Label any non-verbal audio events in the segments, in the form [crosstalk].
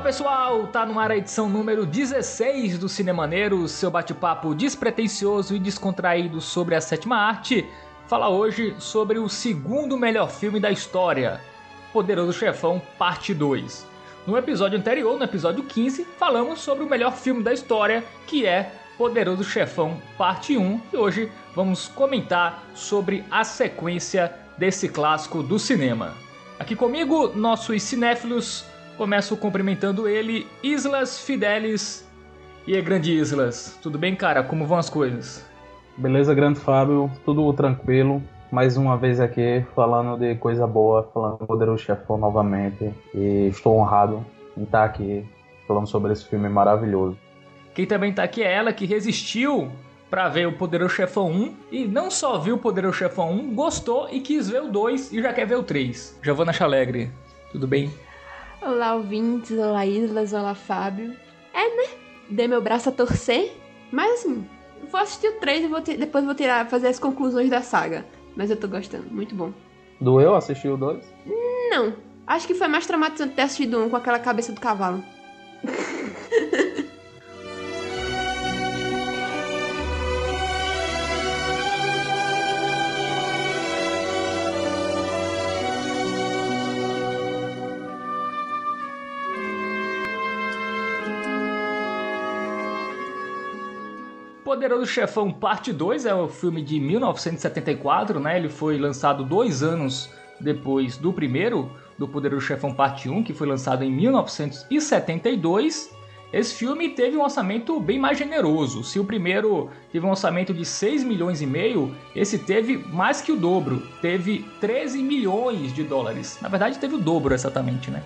Fala pessoal, tá no ar a edição número 16 do Cinemaneiro, seu bate-papo despretensioso e descontraído sobre a sétima arte. Fala hoje sobre o segundo melhor filme da história, Poderoso Chefão, parte 2. No episódio anterior, no episódio 15, falamos sobre o melhor filme da história, que é Poderoso Chefão, parte 1, e hoje vamos comentar sobre a sequência desse clássico do cinema. Aqui comigo, nossos cinéfilos Começo cumprimentando ele, Islas Fidelis. E aí, grande Islas, tudo bem, cara? Como vão as coisas? Beleza, grande Fábio, tudo tranquilo. Mais uma vez aqui falando de coisa boa, falando do Poderoso Chefão novamente. E estou honrado em estar aqui falando sobre esse filme maravilhoso. Quem também está aqui é ela que resistiu para ver o Poderoso Chefão 1 e não só viu o Poderoso Chefão 1, gostou e quis ver o 2 e já quer ver o 3. Giovana Chalegre, tudo bem? Olá, ouvintes, olá, Islas, olá, Fábio. É, né? Dei meu braço a torcer, mas assim, vou assistir o 3 e vou depois vou tirar, fazer as conclusões da saga. Mas eu tô gostando, muito bom. Doeu assistir o 2? Não. Acho que foi mais traumatizante ter assistido um com aquela cabeça do cavalo. [laughs] Poderoso Chefão Parte 2 é o um filme de 1974, né? Ele foi lançado dois anos depois do primeiro, do Poderoso Chefão Parte 1, que foi lançado em 1972. Esse filme teve um orçamento bem mais generoso. Se o primeiro teve um orçamento de 6 milhões e meio, esse teve mais que o dobro. Teve 13 milhões de dólares. Na verdade, teve o dobro exatamente, né?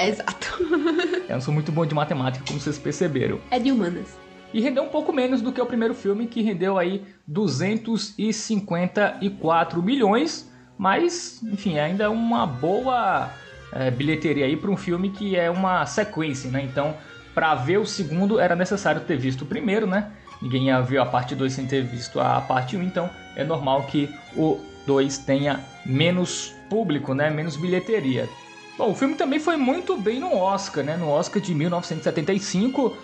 Exato. [laughs] Eu não sou muito bom de matemática, como vocês perceberam. É de humanas e rendeu um pouco menos do que o primeiro filme, que rendeu aí 254 milhões, mas enfim, ainda é uma boa é, bilheteria aí para um filme que é uma sequência, né? Então, para ver o segundo era necessário ter visto o primeiro, né? Ninguém ia ver a parte 2 sem ter visto a parte 1, um, então é normal que o 2 tenha menos público, né? Menos bilheteria. Bom, o filme também foi muito bem no Oscar, né? No Oscar de 1975,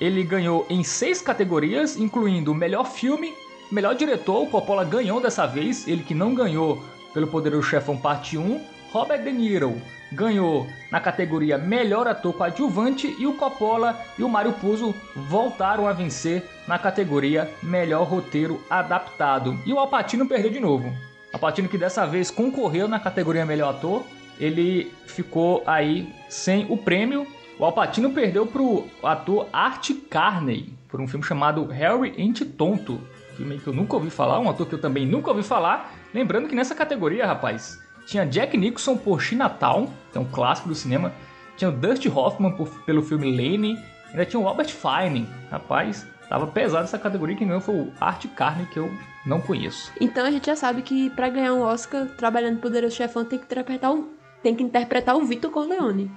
ele ganhou em seis categorias, incluindo melhor filme, melhor diretor, o Coppola ganhou dessa vez, ele que não ganhou pelo Poderoso Chefão Parte 1. Robert De Niro ganhou na categoria melhor ator coadjuvante e o Coppola e o Mario Puzo voltaram a vencer na categoria melhor roteiro adaptado. E o Alpatino perdeu de novo. Alpatino que dessa vez concorreu na categoria melhor ator, ele ficou aí sem o prêmio o Alpatino perdeu pro ator Art Carney por um filme chamado Harry Ente Tonto. Filme que eu nunca ouvi falar, um ator que eu também nunca ouvi falar. Lembrando que nessa categoria, rapaz, tinha Jack Nicholson por Chinatown, que é um clássico do cinema. Tinha o Dusty Hoffman por, pelo filme Lane. Ainda tinha o Robert Fine. Rapaz, tava pesado essa categoria. Quem ganhou foi o Art Carney, que eu não conheço. Então a gente já sabe que para ganhar um Oscar trabalhando Poderoso Chefão tem que interpretar um, tem que interpretar o Vitor Corleone.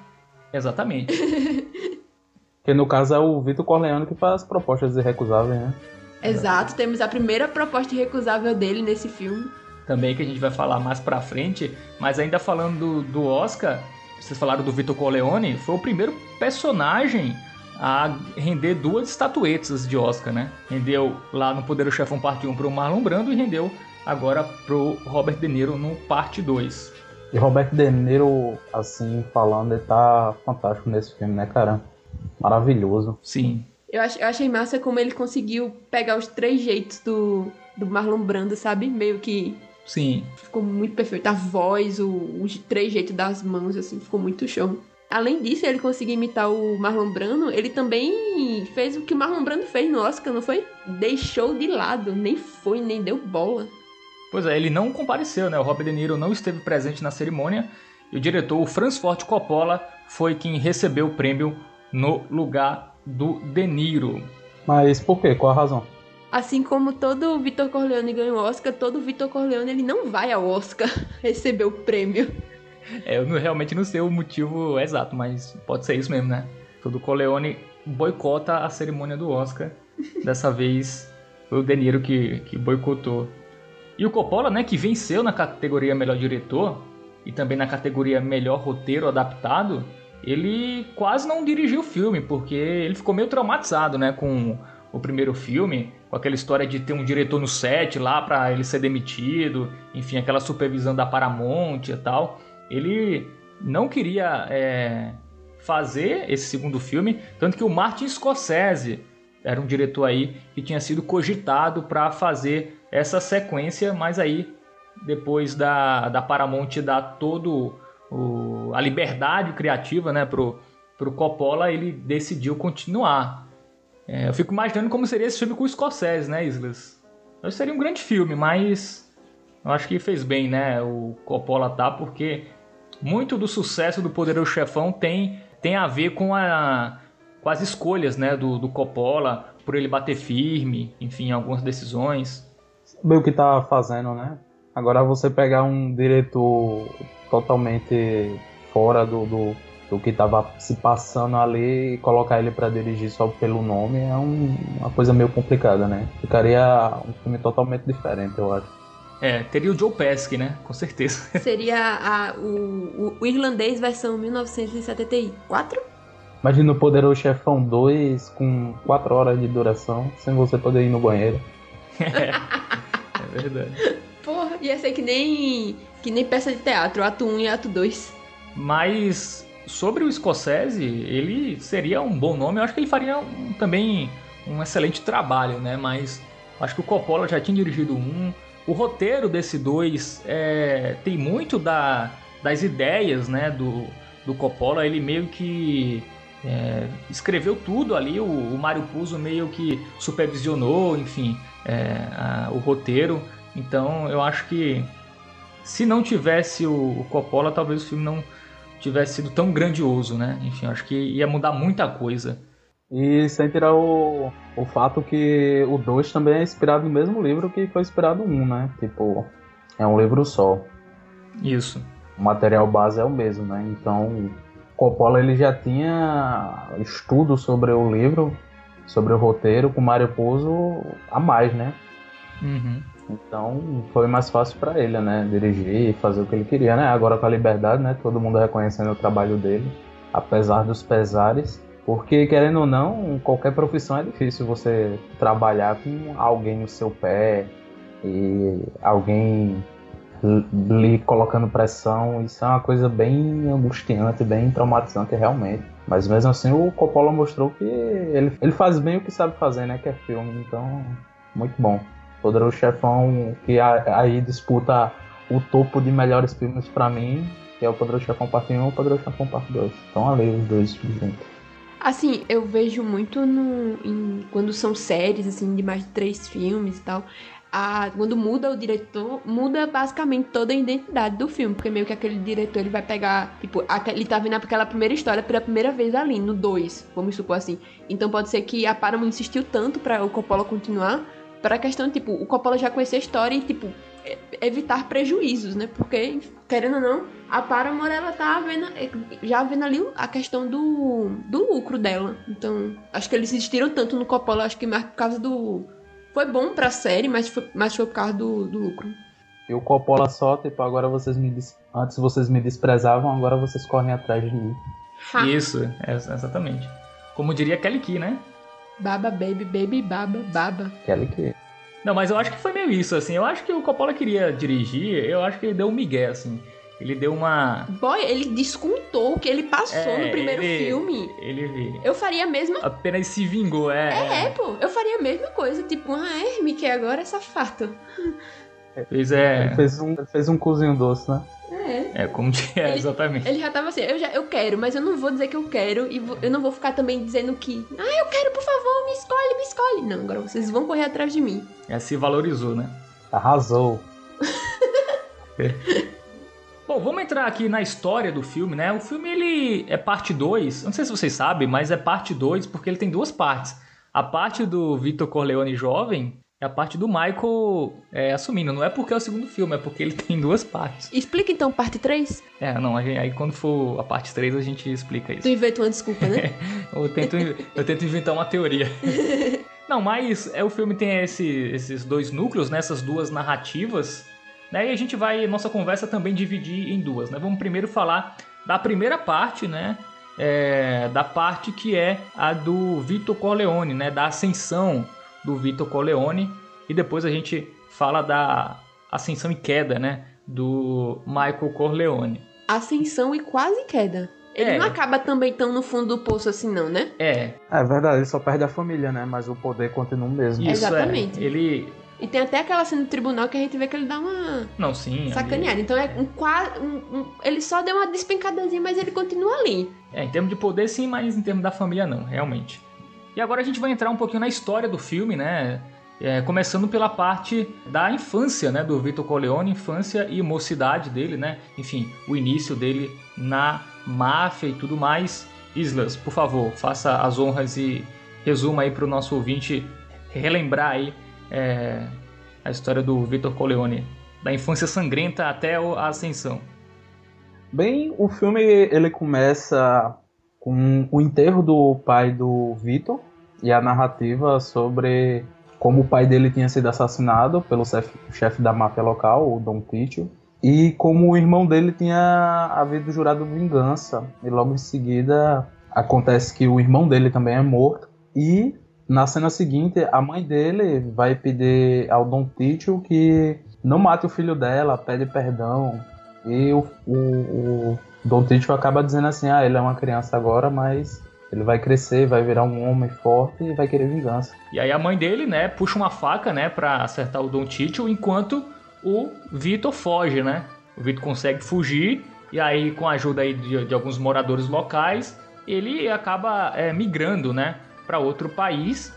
Exatamente. [laughs] que no caso é o Vitor Corleone que faz propostas irrecusáveis, né? Exato, temos a primeira proposta irrecusável dele nesse filme. Também que a gente vai falar mais pra frente, mas ainda falando do, do Oscar, vocês falaram do Vitor Corleone, foi o primeiro personagem a render duas estatuetas de Oscar, né? Rendeu lá no Poder do Chefão Parte 1 pro Marlon Brando e rendeu agora pro Robert De Niro no Parte 2. E Roberto De Niro, assim, falando, ele tá fantástico nesse filme, né, cara? Maravilhoso. Sim. Eu, ach, eu achei massa como ele conseguiu pegar os três jeitos do, do Marlon Brando, sabe? Meio que. Sim. Ficou muito perfeito. A voz, o, os três jeitos das mãos, assim, ficou muito show. Além disso, ele conseguiu imitar o Marlon Brando, ele também fez o que o Marlon Brando fez no Oscar, não foi? Deixou de lado, nem foi, nem deu bola. Pois é, ele não compareceu, né? O Robert De Niro não esteve presente na cerimônia e o diretor, o Franz Ford Coppola, foi quem recebeu o prêmio no lugar do De Niro. Mas por quê? Qual a razão? Assim como todo Vitor Corleone ganhou o Oscar, todo Vitor Corleone ele não vai ao Oscar [laughs] receber o prêmio. É, eu não, realmente não sei o motivo exato, mas pode ser isso mesmo, né? Todo Corleone boicota a cerimônia do Oscar. [laughs] Dessa vez foi o De Niro que, que boicotou e o Coppola, né, que venceu na categoria Melhor Diretor e também na categoria Melhor Roteiro Adaptado, ele quase não dirigiu o filme, porque ele ficou meio traumatizado, né, com o primeiro filme, com aquela história de ter um diretor no set lá para ele ser demitido, enfim, aquela supervisão da Paramount e tal. Ele não queria é, fazer esse segundo filme, tanto que o Martin Scorsese era um diretor aí que tinha sido cogitado para fazer essa sequência, mas aí depois da, da Paramount dar todo o, a liberdade criativa né, pro, pro Coppola, ele decidiu continuar. É, eu fico imaginando como seria esse filme com o Scorsese, né, Islas? Eu seria um grande filme, mas eu acho que fez bem, né, o Coppola tá, porque muito do sucesso do Poderoso Chefão tem, tem a ver com, a, com as escolhas, né, do, do Coppola, por ele bater firme, enfim, algumas decisões. Saber o que tá fazendo, né? Agora você pegar um diretor totalmente fora do, do, do que estava se passando ali e colocar ele para dirigir só pelo nome é um, uma coisa meio complicada, né? Ficaria um filme totalmente diferente, eu acho. É, teria o Joe Pesci, né? Com certeza. [laughs] Seria a, o, o, irlandês versão 1974? Imagina o Poderoso Chefão 2 com 4 horas de duração, sem você poder ir no banheiro. [laughs] Verdade. [laughs] Porra, ia ser que nem que nem peça de teatro, ato 1 e ato 2. Mas sobre o Scorsese, ele seria um bom nome. Eu acho que ele faria um, também um excelente trabalho, né? Mas acho que o Coppola já tinha dirigido um. O roteiro desse dois é, tem muito da, das ideias, né? Do, do Coppola. Ele meio que é, escreveu tudo ali. O, o Mário Puzo meio que supervisionou, enfim, é, a, o roteiro. Então eu acho que se não tivesse o, Coppola, talvez o filme não tivesse sido tão grandioso, né? Enfim, acho que ia mudar muita coisa. E sem tirar o, o fato que o 2 também é inspirado no mesmo livro que foi inspirado no 1, um, né? Tipo, é um livro só. Isso. O material base é o mesmo, né? Então, Coppola ele já tinha estudo sobre o livro, sobre o roteiro com Mario Puzo a mais, né? Uhum. Então foi mais fácil para ele, né? Dirigir e fazer o que ele queria, né? Agora com a liberdade, né? Todo mundo reconhecendo o trabalho dele, apesar dos pesares. Porque, querendo ou não, qualquer profissão é difícil você trabalhar com alguém no seu pé e alguém lhe colocando pressão. Isso é uma coisa bem angustiante, bem traumatizante realmente. Mas mesmo assim, o Coppola mostrou que ele, ele faz bem o que sabe fazer, né? Que é filme. Então, muito bom. Poderoso Chefão, que aí disputa o topo de melhores filmes para mim, que é o Poderoso Chefão Parte 1 e o Poderoso Chefão Parte 2. Então ali os dois juntos. Assim, eu vejo muito no, em, quando são séries, assim, de mais de três filmes e tal. A, quando muda o diretor, muda basicamente toda a identidade do filme, porque meio que aquele diretor ele vai pegar, tipo, ele tá vendo aquela primeira história pela primeira vez ali, no 2, vamos supor assim. Então pode ser que a Paramount insistiu tanto para o Coppola continuar, para a questão, tipo, o Coppola já conhecia a história e, tipo, evitar prejuízos, né? Porque, querendo ou não, a Paramount, ela tá vendo, já vendo ali a questão do, do lucro dela. Então, acho que eles insistiram tanto no Coppola, acho que mais por causa do... Foi bom pra série, mas foi, mas foi por causa do, do lucro. E o Coppola só, tipo, agora vocês me... Antes vocês me desprezavam, agora vocês correm atrás de mim. Ha. Isso, é, exatamente. Como diria Kelly Key, né? Baba, baby, baby, baba, baba. Kelly que. Não, mas eu acho que foi meio isso, assim. Eu acho que o Coppola queria dirigir, eu acho que ele deu um migué, assim. Ele deu uma. Boy, ele descontou o que ele passou é, no primeiro ele, filme. Ele. Eu faria a mesma. Apenas se vingou, é. É, é pô. Eu faria a mesma coisa. Tipo, ah, é, me quer agora essa farta. Fez, é... Ele fez um, fez um cozinho doce, né? É. É, como é, ele, exatamente. Ele já tava assim, eu, já, eu quero, mas eu não vou dizer que eu quero e vou, eu não vou ficar também dizendo que, ah, eu quero, por favor, me escolhe, me escolhe. Não, agora vocês vão correr atrás de mim. É, se valorizou, né? Arrasou. [laughs] Bom, vamos entrar aqui na história do filme, né? O filme ele é parte 2, não sei se vocês sabem, mas é parte 2 porque ele tem duas partes. A parte do Vitor Corleone jovem é a parte do Michael é, assumindo. Não é porque é o segundo filme, é porque ele [laughs] tem duas partes. Explica então parte 3. É, não, gente, aí quando for a parte 3 a gente explica isso. Tu inventa uma desculpa, né? [laughs] eu, tento, eu tento inventar uma teoria. [laughs] não, mas é, o filme tem esse, esses dois núcleos, né, essas duas narrativas. Né, e a gente vai, nossa conversa também dividir em duas. Né? Vamos primeiro falar da primeira parte, né? é, da parte que é a do Vitor Corleone, né? Da ascensão do Vitor Corleone. E depois a gente fala da ascensão e queda, né? Do Michael Corleone. Ascensão e quase queda. Ele É. não acaba também tão no fundo do poço assim, não, né? É, É verdade, ele só perde a família, né? Mas o poder continua o mesmo. isso Exatamente. é. Ele. E tem até aquela cena do tribunal que a gente vê que ele dá uma Não, sim. ali- sacaneada. Então é um quase. Um, um- ele só deu uma despencadazinha, mas ele continua ali. É, em termos de poder sim, mas em termos da família não, realmente. E agora a gente vai entrar um pouquinho na história do filme, né? É, começando pela parte da infância, né? Do Vitor Corleone, infância e mocidade dele, né? Enfim, o início dele na máfia e tudo mais. Islas, por favor, faça as honras e resuma aí para o nosso ouvinte relembrar aí é, a história do Vitor Corleone, da infância sangrenta até a ascensão. Bem, o filme ele começa com o enterro do pai do Vitor e a narrativa sobre como o pai dele tinha sido assassinado pelo chefe, chefe da máfia local, o Dom Tito, e como o irmão dele tinha havido jurado vingança. E logo em seguida acontece que o irmão dele também é morto e na cena seguinte a mãe dele vai pedir ao Dom Tito que não mate o filho dela, pede perdão e o, o, o Don Tito acaba dizendo assim: ah, ele é uma criança agora, mas ele vai crescer, vai virar um homem forte e vai querer vingança. E aí a mãe dele, né, puxa uma faca, né, para acertar o Don Tito, enquanto o Vitor foge, né? O Vitor consegue fugir e aí com a ajuda aí de, de alguns moradores locais, ele acaba é, migrando, né, para outro país,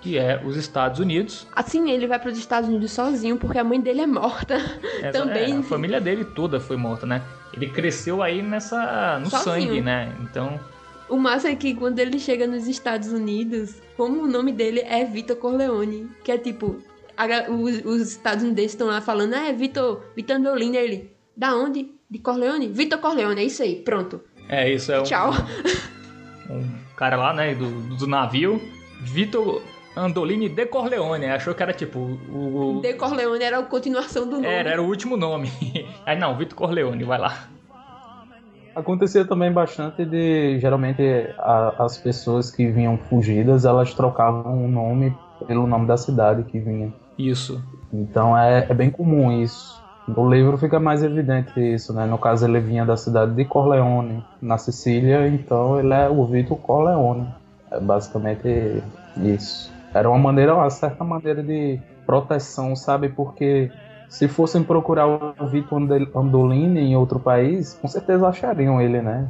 que é os Estados Unidos. Assim, ele vai para os Estados Unidos sozinho porque a mãe dele é morta. [laughs] Essa- Também- é, a família dele toda foi morta, né? Ele cresceu aí nessa no Sozinho. sangue, né? Então, O massa é que quando ele chega nos Estados Unidos, como o nome dele é Vitor Corleone, que é tipo, a os, os estadunidenses estão lá falando, ah, é Vitor, Vitor Andolini, ele, da onde? De Corleone? Vitor Corleone, é isso aí, pronto. é isso é um, Tchau. um [laughs] cara lá, né, do, do navio, Vitor Andolini de Corleone, achou que era tipo o, o- De Corleone era a continuação do nome. era, era o último nome. [laughs] Aí não, Vitor Corleone, vai lá. Acontecia também bastante de, geralmente, a- as pessoas que vinham fugidas, elas trocavam o nome pelo nome da cidade que vinha. Isso. Então é, é bem comum isso. No livro fica mais evidente isso, né? No caso ele vinha da cidade de Corleone, na Sicília, então ele é o Vitor Corleone. É basicamente isso. Era uma maneira, uma certa maneira de proteção, sabe? Porque se fossem procurar o Vitor Andolini em outro país, com certeza achariam ele, né?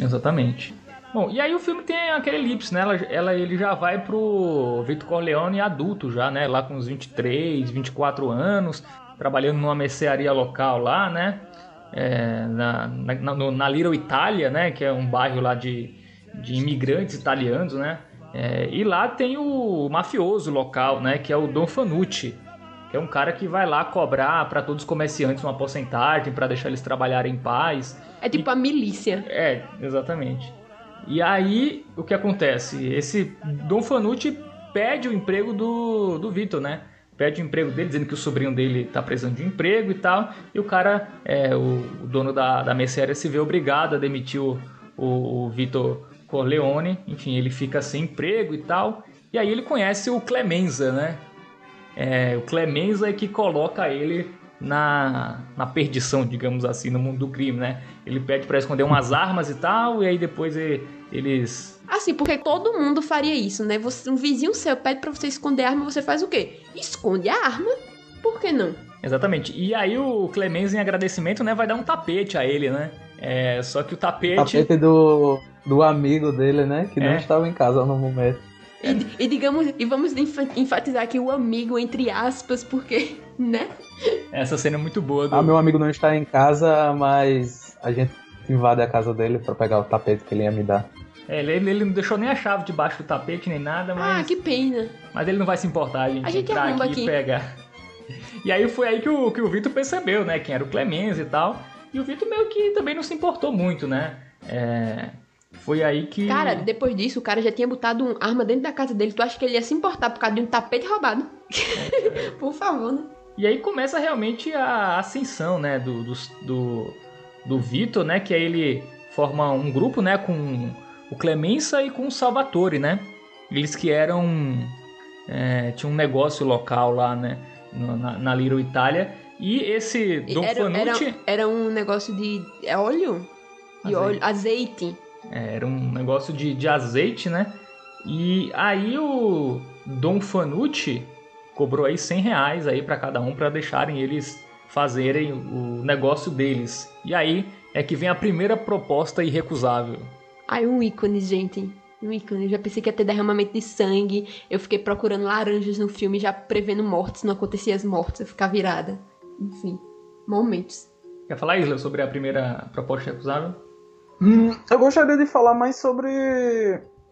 Exatamente. Bom, e aí o filme tem aquele elipse, né? Ela, ela- ele já vai pro Vitor Corleone adulto já, né? Lá com uns 23, 24 anos, trabalhando numa mercearia local lá, né? É, na, na, no- na Little Itália, né? Que é um bairro lá de, de imigrantes italianos, né? É, e lá tem o mafioso local, né? Que é o Don Fanucci, que é um cara que vai lá cobrar para todos os comerciantes uma porcentagem para deixar eles trabalharem em paz. É tipo a milícia. É, exatamente. E aí, o que acontece? Esse Dom Fanucci pede o emprego do, do Vitor, né? Pede o emprego dele, dizendo que o sobrinho dele tá precisando de um emprego e tal. E o cara, é, o, o dono da, da mercearia, se vê obrigado a demitir o, o, o Vitor Corleone. Enfim, ele fica sem emprego e tal. E aí ele conhece o Clemenza, né? É, o Clemenza é que coloca ele na, na perdição, digamos assim, no mundo do crime, né? Ele pede pra esconder umas armas e tal, e aí depois e- eles. Assim, porque todo mundo faria isso, né? Você, um vizinho seu pede pra você esconder a arma, você faz o quê? Esconde a arma. Por que não? Exatamente. E aí o Clemenza, em agradecimento, né, vai dar um tapete a ele, né? É, só que o tapete. Tapete do, do amigo dele, né? Que não É. estava em casa no momento. E, e digamos, e vamos enfa- enfatizar aqui o amigo entre aspas, porque, [laughs] né? Essa cena é muito boa. Do... Ah, meu amigo não está em casa, mas a gente invade a casa dele pra pegar o tapete que ele ia me dar. É, ele, ele não deixou nem a chave debaixo do tapete, nem nada, mas. Ah, que pena. Mas ele não vai se importar, a gente, A gente entrar aqui, aqui. e pegar. E aí foi aí que o, que o Vitor percebeu, né? Quem era o Clemenza e tal. E o Vitor meio que também não se importou muito, né? É, foi aí que. Cara, depois disso, o cara já tinha botado uma arma dentro da casa dele. Tu acha que ele ia se importar por causa de um tapete roubado? [laughs] por favor, né? E aí começa realmente a ascensão, né? Do, do, do, do Vitor, né? Que é ele forma um grupo, né, com o Clemença e com o Salvatore, né? Eles que eram é, tinha um negócio local lá, né, na, na Little Itália. E esse Don era, Fanucci... Era, era, um negócio de é óleo? De azeite. óleo, azeite. É, era um negócio de, de azeite, né? E aí o Dom Fanucci cobrou aí 100 reais aí para cada um para deixarem eles fazerem o negócio deles. E aí é que vem a primeira proposta irrecusável. Ai, um ícone, gente. Um ícone. Eu já pensei que ia ter derramamento de sangue. Eu fiquei procurando laranjas no filme, já prevendo mortes. Não acontecia as mortes, eu ficar virada. Enfim, momentos. Quer falar, Isla, sobre a primeira proposta irrecusável? Hum, eu gostaria de falar mais sobre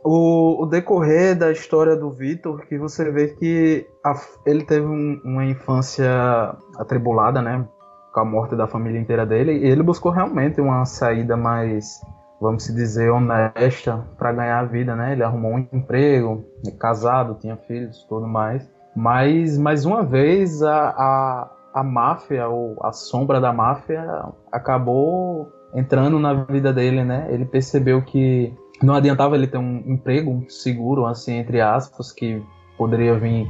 o, o decorrer da história do Vitor, que você vê que a, ele teve um, uma infância atribulada, né? Com a morte da família inteira dele, e ele buscou realmente uma saída mais vamos se dizer, honesta para ganhar a vida, né? Ele arrumou um emprego, é casado, tinha filhos, tudo mais. Mas, mais uma vez, a, a, a máfia, ou a sombra da máfia, acabou entrando na vida dele, né? Ele percebeu que não adiantava ele ter um emprego seguro, assim, entre aspas, que poderia vir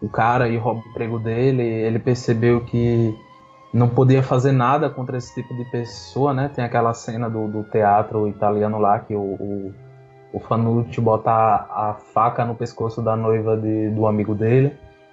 o cara e roubar o emprego dele. Ele percebeu que não podia fazer nada contra esse tipo de pessoa, né? Tem aquela cena do, do teatro italiano lá que o, o, o Fanucci bota a, a, faca no pescoço da noiva de, do amigo dele.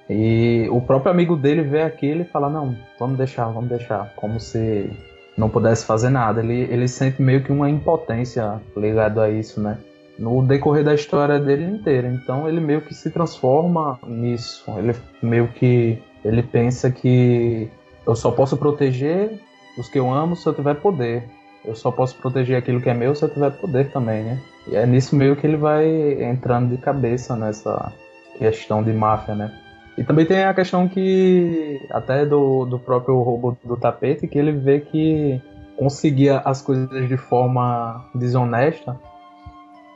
E o próprio amigo dele vê aquilo e fala, não, vamos deixar, vamos deixar. Como se não pudesse fazer nada. Ele, ele sente meio que uma impotência ligado a isso, né? No decorrer da história dele inteira. Então ele meio que se transforma nisso. Ele meio que ele pensa que eu só posso proteger os que eu amo se eu tiver poder. Eu só posso proteger aquilo que é meu se eu tiver poder também, né? E é nisso meio que ele vai entrando de cabeça nessa questão de máfia, né? E também tem a questão que, até do, do próprio roubo do tapete, que ele vê que conseguir as coisas de forma desonesta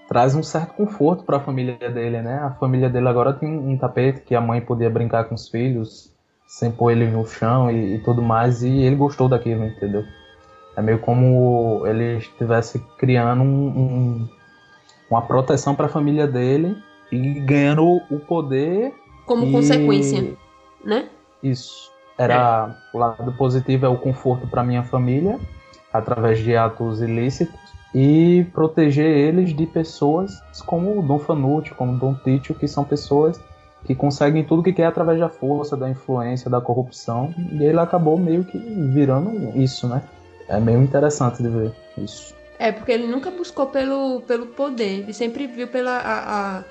traz um certo conforto para a família dele, né? A família dele agora tem um tapete que a mãe podia brincar com os filhos, sem pôr ele no chão e, e, tudo mais, e ele gostou daquilo, entendeu? É meio como ele estivesse criando um, um, uma proteção para a família dele e ganhando o poder. Como e... consequência, né? Isso. Era é. o lado positivo é o conforto para minha família através de atos ilícitos e proteger eles de pessoas como o Dom Fanucci, como o Dom Títio, que são pessoas que conseguem tudo que quer através da força, da influência, da corrupção, e ele acabou meio que virando isso, né? É meio interessante de ver isso. É, porque ele nunca buscou pelo, pelo poder, ele sempre viu pela a, a,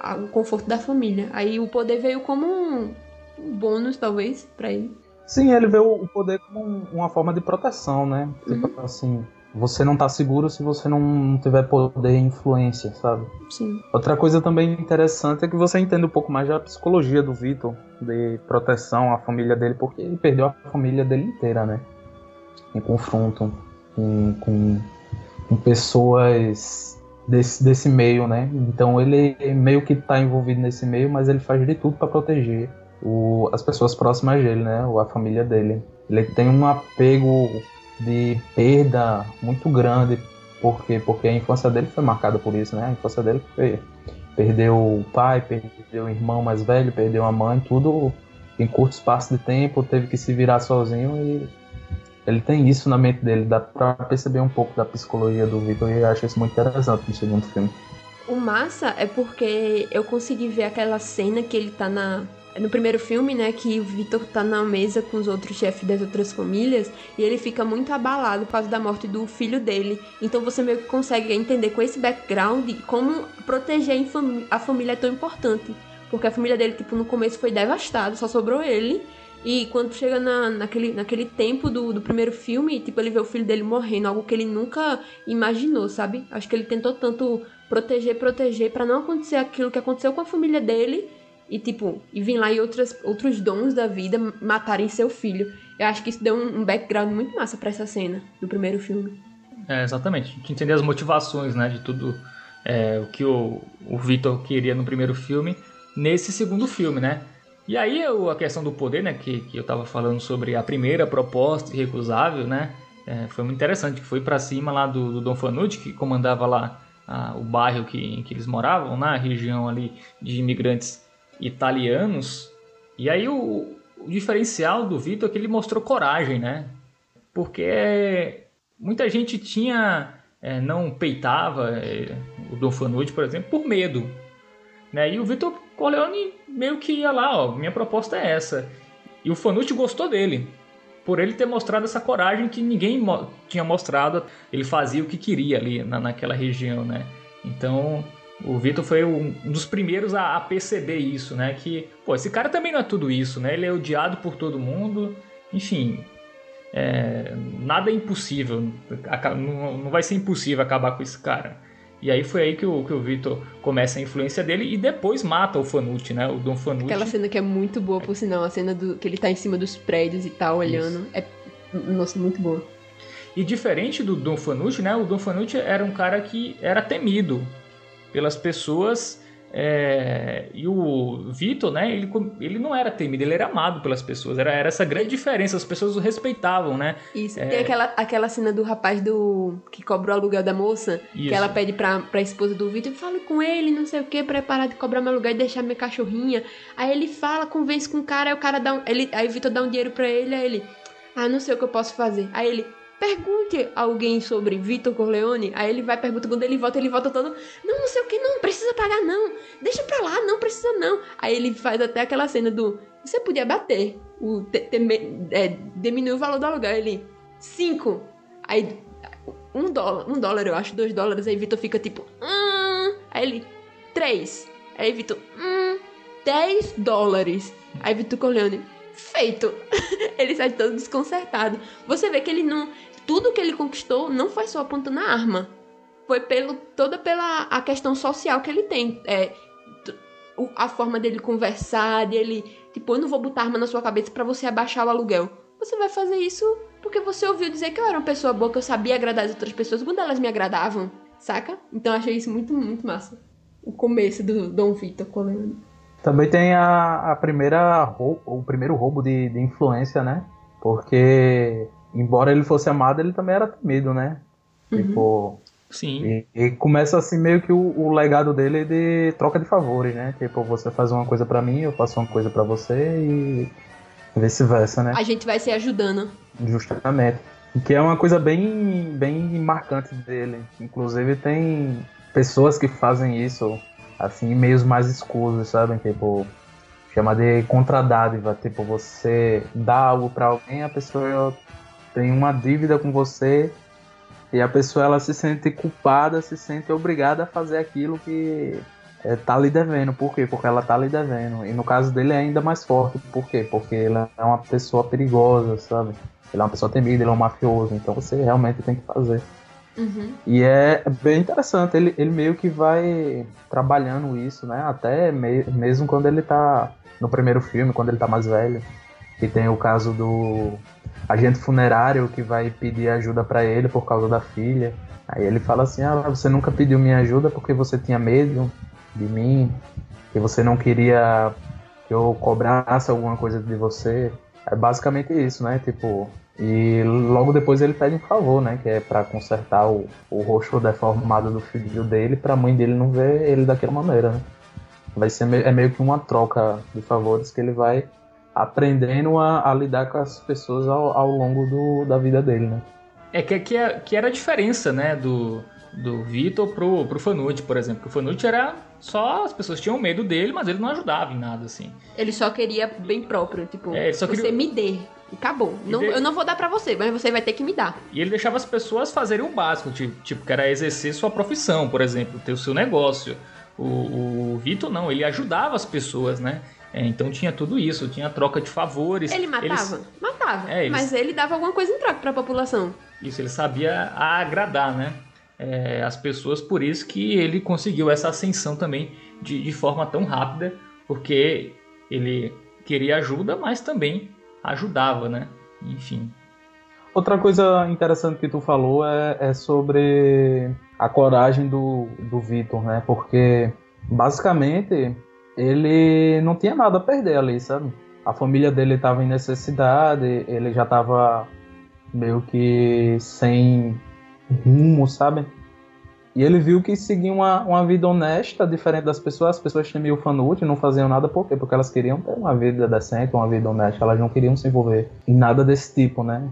a, o conforto da família. Aí o poder veio como um, um bônus, talvez, para ele. Sim, ele vê o poder como uma forma de proteção, né? Tipo uhum. assim, você não tá seguro se você não tiver poder e influência, sabe? Sim. Outra coisa também interessante é que você entende um pouco mais da psicologia do Vitor, de proteção à família dele, porque ele perdeu a família dele inteira, né? Em confronto com, com, com pessoas desse, desse meio, né? Então ele meio que tá envolvido nesse meio, mas ele faz de tudo para proteger o, as pessoas próximas dele, né? Ou a família dele. Ele tem um apego de perda muito grande. Por quê? Porque a infância dele foi marcada por isso, né? A infância dele foi. Perdeu o pai, perdeu o irmão mais velho, perdeu a mãe, tudo em curto espaço de tempo, teve que se virar sozinho e ele tem isso na mente dele, dá pra perceber um pouco da psicologia do Victor e acho isso muito interessante no segundo filme. O massa é porque eu consegui ver aquela cena que ele tá na, no primeiro filme, né, que o Victor tá na mesa com os outros chefes das outras famílias e ele fica muito abalado por causa da morte do filho dele. Então você meio que consegue entender com esse background como proteger a família é tão importante. Porque a família dele, tipo, no começo foi devastada, só sobrou ele. E quando chega na, naquele, naquele tempo do, do primeiro filme, tipo, ele vê o filho dele morrendo, algo que ele nunca imaginou, sabe? Acho que ele tentou tanto proteger, proteger, para não acontecer aquilo que aconteceu com a família dele e tipo, e vir lá e outras, outros dons da vida matarem seu filho. Eu acho que isso deu um, um background muito massa para essa cena do primeiro filme. É, exatamente. Gente entender as motivações, né, de tudo é, o que o, o Victor queria no primeiro filme, nesse segundo filme, né? E aí a questão do poder, né, que, que eu tava falando sobre a primeira proposta irrecusável, né? é, foi muito interessante, que foi para cima lá do, do Dom Fanucci, que comandava lá a, o bairro que, em que eles moravam, na região ali de imigrantes italianos. E aí o, o diferencial do Vitor é que ele mostrou coragem, né? Porque muita gente tinha é, não peitava é, o Dom Fanucci, por exemplo, por medo. Né? E o Vitor Corleone meio que ia lá, ó, minha proposta é essa. E o Fanucci gostou dele por ele ter mostrado essa coragem que ninguém mo tinha mostrado. Ele fazia o que queria ali na, naquela região, né? Então, o Vitor foi um, dos primeiros a, a, perceber isso, né? Que, pô, esse cara também não é tudo isso, né? Ele é odiado por todo mundo. Enfim, é, nada é impossível. Não, não vai ser impossível acabar com esse cara. E aí foi aí que o, que o Vitor começa a influência dele e depois mata o Fanucci, né? O Dom Fanucci. Aquela cena que é muito boa, por sinal, a cena do que ele tá em cima dos prédios e tal, olhando. Isso. É, nossa, muito boa. E diferente do Dom Fanucci, né? O Dom Fanucci era um cara que era temido pelas pessoas é, e o Vitor, né, ele, ele não era temido, ele era amado pelas pessoas. Era, era essa grande diferença, as pessoas o respeitavam, né? Isso, é... tem aquela, aquela cena do rapaz do que cobra o aluguel da moça, Isso. que ela pede pra, pra esposa do Vitor, fala com ele, não sei o que, pra parar de cobrar meu aluguel e deixar minha cachorrinha. Aí ele fala, convence com o cara, aí o cara dá um, ele, aí o Vitor dá um dinheiro pra ele, aí ele, ah, não sei o que eu posso fazer. Aí ele, pergunte alguém sobre Vitor Corleone. Aí ele vai perguntar quando ele volta, ele volta todo, não, não sei o que, não, precisa pagar não, deixa pra lá, não precisa não. Aí ele faz até aquela cena do, você podia bater, o, te, te, é, o valor do aluguel. Ele, cinco. Aí, um dólar, um dólar eu acho, dois dólares. Aí Vitor fica tipo, hum. Aí ele, três. Aí Vitor, hum, dez dólares. Aí Vitor Corleone, feito. [laughs] ele sai todo desconcertado. Você vê que ele não tudo que ele conquistou não foi só apontando a arma. Foi pelo, toda pela a questão social que ele tem. É, a forma dele conversar, dele. Tipo, eu não vou botar arma na sua cabeça para você abaixar o aluguel. Você vai fazer isso porque você ouviu dizer que eu era uma pessoa boa, que eu sabia agradar as outras pessoas quando elas me agradavam, saca? Então eu achei isso muito, muito massa. O começo do Dom Vitor Coleone. Também tem a, a primeira o primeiro roubo de, de influência, né? Porque embora ele fosse amado, ele também era temido, né? Uhum. Tipo. Sim. E, e, começa assim meio que o, o, legado dele de troca de favores, né? Tipo, você faz uma coisa para mim, eu faço uma coisa para você e vice-versa, né? A gente vai se ajudando. Justamente. Que é uma coisa bem, bem marcante dele. Inclusive tem pessoas que fazem isso assim em meios mais escuros, sabe? Tipo, chama de contradádiva. Tipo, você dá algo para alguém, a pessoa tem uma dívida com você e a pessoa ela se sente culpada, se sente obrigada a fazer aquilo que é, tá lhe devendo. Por quê? Porque ela tá lhe devendo. E no caso dele é ainda mais forte. Por quê? Porque ele é uma pessoa perigosa, sabe? Ele é uma pessoa temida, ele é um mafioso. Então você realmente tem que fazer. Uhum. E é bem interessante. Ele, ele meio que vai trabalhando isso, né? Até me, mesmo quando ele tá no primeiro filme, quando ele tá mais velho. Que tem o caso do agente funerário que vai pedir ajuda para ele por causa da filha. Aí ele fala assim: Ah, você nunca pediu minha ajuda porque você tinha medo de mim, que você não queria que eu cobrasse alguma coisa de você. É basicamente isso, né? Tipo, e logo depois ele pede um favor, né? Que é para consertar o, o rosto deformado do filho dele, pra mãe dele não ver ele daquela maneira, né? Vai ser é meio que uma troca de favores que ele vai aprendendo a, a lidar com as pessoas ao, ao longo do, da vida dele, né? É que, que, é, que era a diferença, né, do, do Vitor pro, pro Fanucci, por exemplo. Que o Fanucci era só. As pessoas tinham medo dele, mas ele não ajudava em nada, assim. Ele só queria bem próprio, tipo, é, você queria... me dê. Acabou. Não, de... Eu não vou dar para você, mas você vai ter que me dar. E ele deixava as pessoas fazerem o básico, tipo, tipo que era exercer sua profissão, por exemplo, ter o seu negócio. O, o Vitor não, ele ajudava as pessoas, né? É, então tinha tudo isso, tinha troca de favores. Ele matava? Eles... Matava. É, eles... Mas ele dava alguma coisa em troca para a população. Isso, ele sabia agradar, né? É, as pessoas, por isso que ele conseguiu essa ascensão também de, de forma tão rápida, porque ele queria ajuda, mas também ajudava, né? Enfim. Outra coisa interessante que tu falou é, é sobre a coragem do, do Vitor, né? Porque basicamente ele não tinha nada a perder ali, sabe? A família dele estava em necessidade, ele já estava meio que sem rumo, sabe? E ele viu que seguia uma, uma vida honesta, diferente das pessoas. As pessoas temiam o Fanucci, não faziam nada por quê? Porque elas queriam ter uma vida decente, uma vida honesta. Elas não queriam se envolver em nada desse tipo, né?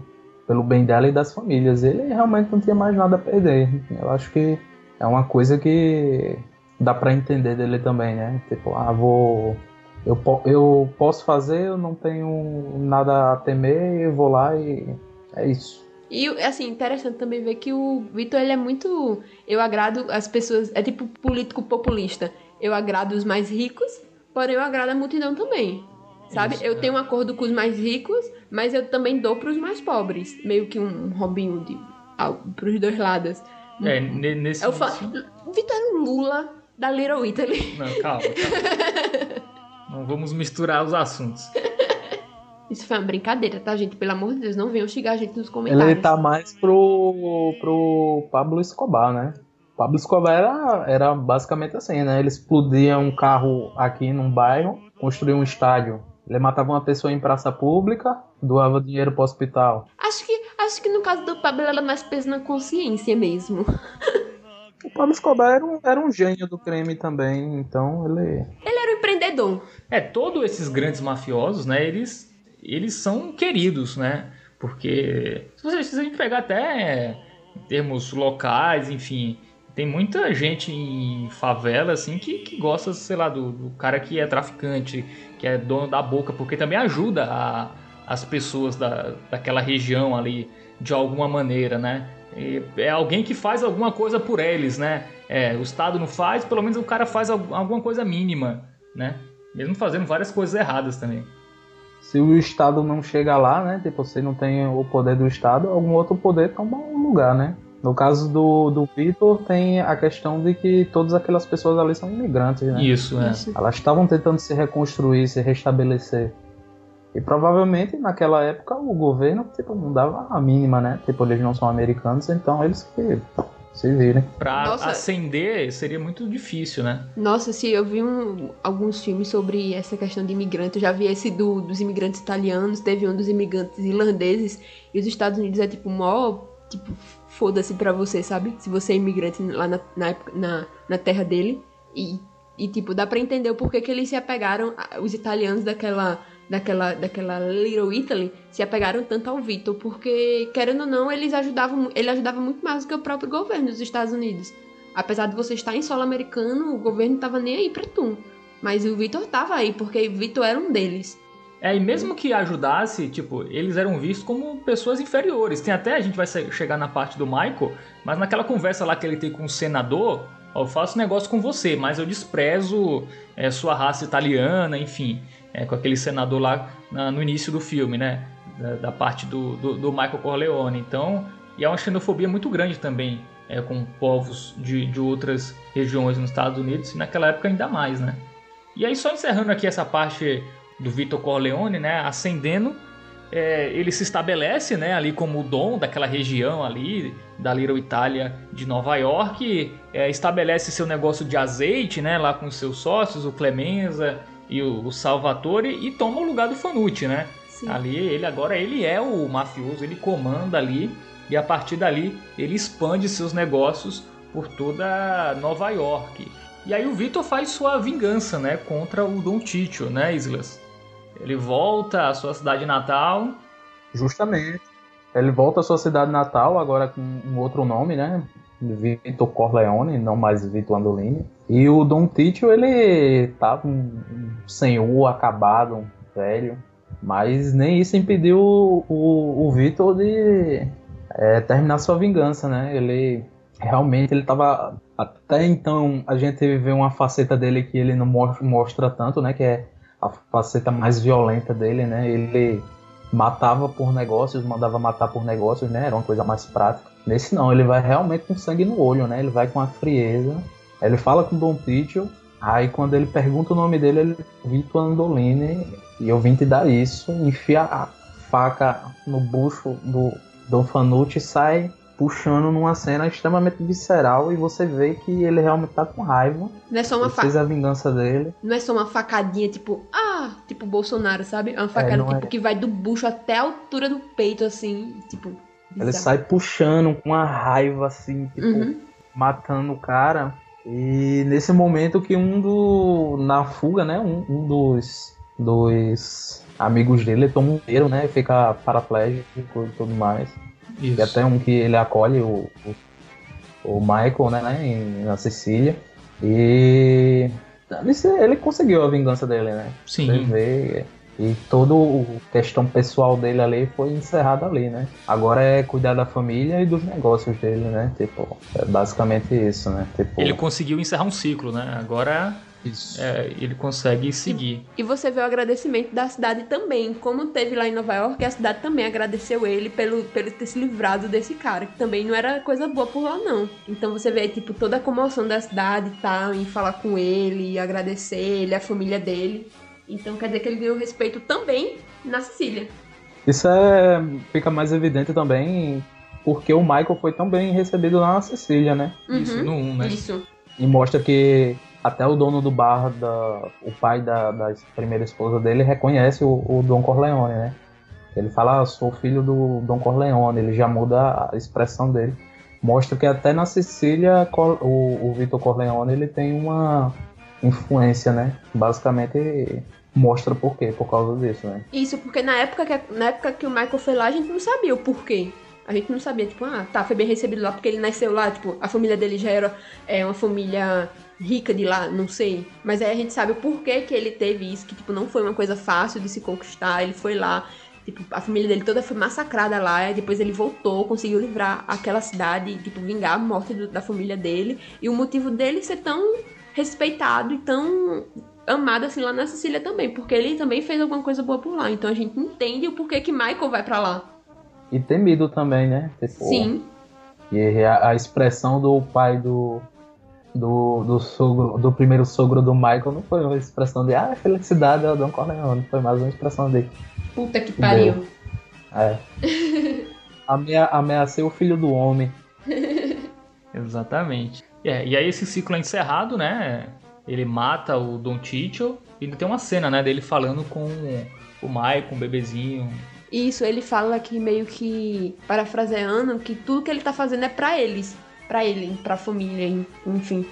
Pelo bem dela e das famílias. Ele realmente não tinha mais nada a perder. Eu acho que é uma coisa que dá para entender dele também, né? Tipo, ah, vou. Eu, eu posso fazer, eu não tenho nada a temer, eu vou lá e é isso. E, assim, interessante também ver que o Vitor, ele é muito... Eu agrado as pessoas... É tipo político populista. Eu agrado os mais ricos, porém eu agrado a multidão também. Sabe? Isso, eu é. tenho um acordo com os mais ricos, mas eu também dou para os mais pobres. Meio que um Robin Hood. Para os dois lados. É, nesse... Eu falo... Vitor é um Lula da Little Italy. Não, calma, calma. Não vamos misturar os assuntos. Isso foi uma brincadeira, tá, gente? Pelo amor de Deus, não venham xingar a gente nos comentários. Ele tá mais pro, pro Pablo Escobar, né? Pablo Escobar era, era basicamente assim, né? Ele explodia um carro aqui num bairro, construía um estádio. Ele matava uma pessoa em praça pública, doava dinheiro pro hospital. Acho que, acho que no caso do Pablo era mais peso na consciência mesmo. [laughs] O Pablo Escobar era um, era um gênio do crime também, então ele. Ele era um empreendedor. É, todos esses grandes mafiosos, né? Eles eles são queridos, né? Porque se a gente pegar até em termos locais, enfim, tem muita gente em favela assim que, que gosta, sei lá, do, do, cara que é traficante, que é dono da boca, porque também ajuda a, as pessoas da, daquela região ali de alguma maneira, né? E é alguém que faz alguma coisa por eles, né? É, o Estado não faz, pelo menos o cara faz alguma coisa mínima, né? Mesmo fazendo várias coisas erradas também se o Estado não chega lá, né? Tipo, você não tem o poder do Estado, algum outro poder toma um lugar, né? No caso do, do Vitor, tem a questão de que todas aquelas pessoas ali são imigrantes, né? Isso, é. Elas estavam tentando se reconstruir, se restabelecer. E provavelmente naquela época o governo tipo, não dava a mínima, né? Tipo, eles não são americanos, então eles que se virem. Pra Nossa. acender seria muito difícil, né? Nossa, se eu vi um, alguns filmes sobre essa questão de imigrantes. Eu já vi esse do, dos imigrantes italianos, teve um dos imigrantes irlandeses. E os Estados Unidos é tipo, mó. Tipo, foda-se pra você, sabe? Se você é imigrante lá na, na, na, na terra dele. E, e, tipo, dá pra entender o porquê que eles se apegaram, os italianos daquela daquela, daquela Little Italy se apegaram tanto ao Vitor, porque, querendo ou não, eles ajudavam, ele ajudava muito mais do que o próprio governo dos Estados Unidos. Apesar de você estar em solo americano, o governo tava nem aí pra tu. Mas o Vitor tava aí, porque o Vitor era um deles. É, e mesmo que ajudasse, tipo, eles eram vistos como pessoas inferiores. Tem até, a gente vai chegar na parte do Michael, mas naquela conversa lá que ele tem com o senador, ó, eu faço negócio com você, mas eu desprezo é, sua raça italiana, enfim é, com aquele senador lá na, no início do filme, né? Da, da parte do, do, do, Michael Corleone. Então, e é uma xenofobia muito grande também é, com povos de, de outras regiões nos Estados Unidos e naquela época ainda mais, né? E aí, só encerrando aqui essa parte do Vitor Corleone, né? Ascendendo, é, ele se estabelece, né? Ali como o dom daquela região ali, da Little Itália de Nova York, é, estabelece seu negócio de azeite, né? Lá com seus sócios, o Clemenza e o, o Salvatore e toma o lugar do Fanucci, né? Sim. Ali ele agora ele é o mafioso, ele comanda ali e a partir dali ele expande seus negócios por toda Nova York. E aí o Vitor faz sua vingança, né, contra o Don Tito, né, Islas? Ele volta à sua cidade natal. Justamente. Ele volta à sua cidade natal, agora com um outro nome, né? Vitor Corleone, não mais Vitor Andolini. E o Dom Tito, ele tá um senhor acabado, um velho, mas nem isso impediu o, o, o Vitor de é, terminar sua vingança, né? Ele realmente ele tava até então a gente vê uma faceta dele que ele não mostra, mostra tanto, né? Que é a faceta mais violenta dele, né? Ele matava por negócios, mandava matar por negócios, né? Era uma coisa mais prática. Nesse não, ele vai realmente com sangue no olho, né? Ele vai com a frieza. Ele fala com Dom Tito, aí quando ele pergunta o nome dele, ele Vito Andolini, e eu vim te dar isso, enfia a faca no bucho do Dom Fanucci e sai puxando numa cena extremamente visceral e você vê que ele realmente tá com raiva. Não é só uma faca. a vingança dele. Não é só uma facadinha tipo, ah, tipo Bolsonaro, sabe? É uma facada é, tipo é... que vai do bucho até a altura do peito assim, tipo, Ele sai puxando com uma raiva, assim, tipo, Uhum. matando o cara. E nesse momento que um do. Na fuga, né? Um, um dos. Dos amigos dele toma um tiro, né? Fica paraplégico e tudo mais. Isso. E até um que ele acolhe o, o, o Michael, né, né, em- na Sicília. E ele, conseguiu a vingança dele, né? Você Sim. vê. E toda a questão pessoal dele ali foi encerrada ali, né? Agora é cuidar da família e dos negócios dele, né? Tipo, é basicamente isso, né? Tipo, Ele conseguiu encerrar um ciclo, né? Agora é, ele consegue seguir. E você vê o agradecimento da cidade também. Como teve lá em Nova York, a cidade também agradeceu ele pelo, pelo ter se livrado desse cara, que também não era coisa boa por lá, não. Então você vê, tipo, toda a comoção da cidade e tal, em falar com ele, agradecer ele, a família dele. Então quer dizer que ele ganhou respeito também na Sicília. Isso é, fica mais evidente também porque o Michael foi tão bem recebido lá na Sicília, né? Isso, Uhum. no 1, né? Isso. E mostra que até o dono do bar, da, o pai da, da primeira esposa dele, reconhece o, o Don Corleone, né? Ele fala, ah, sou filho do Don Corleone, ele já muda a expressão dele. Mostra que até na Sicília o, o Vitor Corleone ele tem uma influência, né? Basicamente mostra por quê, por causa disso, né? Isso, porque na época, que, na época que o Michael foi lá, a gente não sabia o porquê. A gente não sabia, tipo, ah, tá, foi bem recebido lá porque ele nasceu lá, tipo, a família dele já era é, uma família rica de lá, não sei. Mas aí a gente sabe o porquê que ele teve isso, que, tipo, não foi uma coisa fácil de se conquistar. Ele foi lá, tipo, a família dele toda foi massacrada lá, e depois ele voltou, conseguiu livrar aquela cidade, tipo, vingar a morte do- da família dele. E o motivo dele ser tão respeitado e tão amado assim lá na Sicília também, porque ele também fez alguma coisa boa por lá. Então a gente entende o porquê que Michael vai pra lá. E temido também, né? Tipo, Sim, E a, a expressão do pai do, do, do sogro, do primeiro sogro do Michael não foi uma expressão de ah, felicidade é o Don Corleone, foi mais uma expressão de puta que pariu. é. [laughs] Amea, ameacei o filho do homem. [laughs] Exatamente. É, e aí esse ciclo é encerrado, né? Ele mata o Don Ticho e tem uma cena, né, dele falando com o Michael, o bebezinho. Isso, ele fala que meio que, parafraseando, que tudo que ele tá fazendo é pra eles. Pra ele, pra família, en- enfim.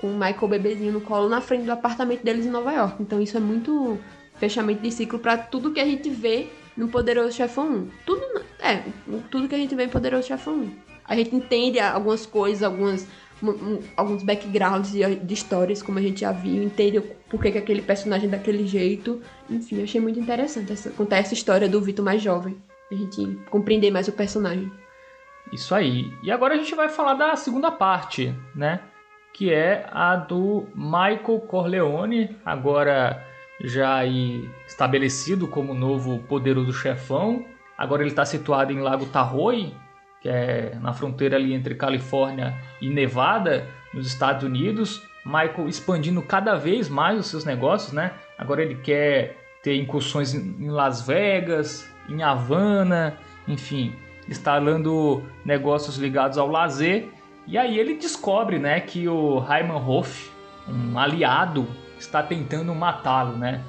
Com o Michael bebezinho no colo na frente do apartamento deles em Nova York. Então isso é muito fechamento de ciclo pra tudo que a gente vê no Poderoso Chefão 1. Tudo, é, tudo que a gente vê em Poderoso Chefão 1. A gente entende algumas coisas, algumas, alguns backgrounds de, de histórias, como a gente já viu, entende por que, que aquele personagem é daquele jeito. Enfim, achei muito interessante essa, contar essa história do Vitor mais jovem. A gente compreender mais o personagem. Isso aí. E agora a gente vai falar da segunda parte, né? Que é a do Michael Corleone, agora já estabelecido como novo poderoso chefão. Agora ele está situado em Lago Tahoe, que é na fronteira ali entre Califórnia e Nevada, nos Estados Unidos. Michael expandindo cada vez mais os seus negócios, né? Agora ele quer ter incursões em Las Vegas, em Havana, enfim, instalando negócios ligados ao lazer. E aí ele descobre, né, que o Hyman Hoff, um aliado, está tentando matá-lo, né?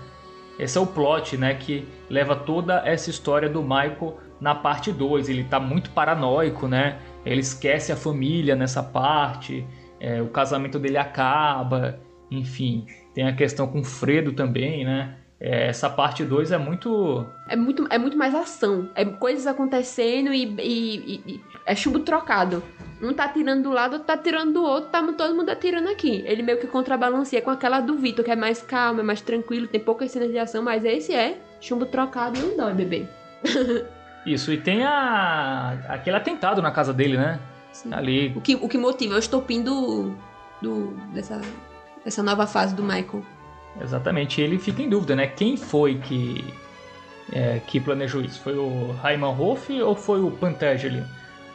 Esse é o plot, né, que leva toda essa história do Michael na parte 2. Ele tá muito paranoico, né? Ele esquece a família nessa parte, é, o casamento dele acaba, enfim. Tem a questão com o Fredo também, né? É, essa parte 2 é muito. É muito, é muito mais ação. É coisas acontecendo e, e- e- e é chumbo trocado. Um tá atirando do lado, outro tá atirando do outro, tá todo mundo atirando aqui. Ele meio que contrabalanceia com aquela do Vitor, que é mais calmo, é mais tranquilo, tem poucas cenas de ação, mas esse é chumbo trocado e não dói, bebê. [laughs] Isso, e tem a. aquele atentado na casa dele, né? Sim. Ali. O que, o que motiva é o estopim do, do, dessa, dessa nova fase do Michael. Exatamente, ele fica em dúvida, né? Quem foi que, é, que planejou isso? Foi o Rayman Hoff ou foi o Pantageli,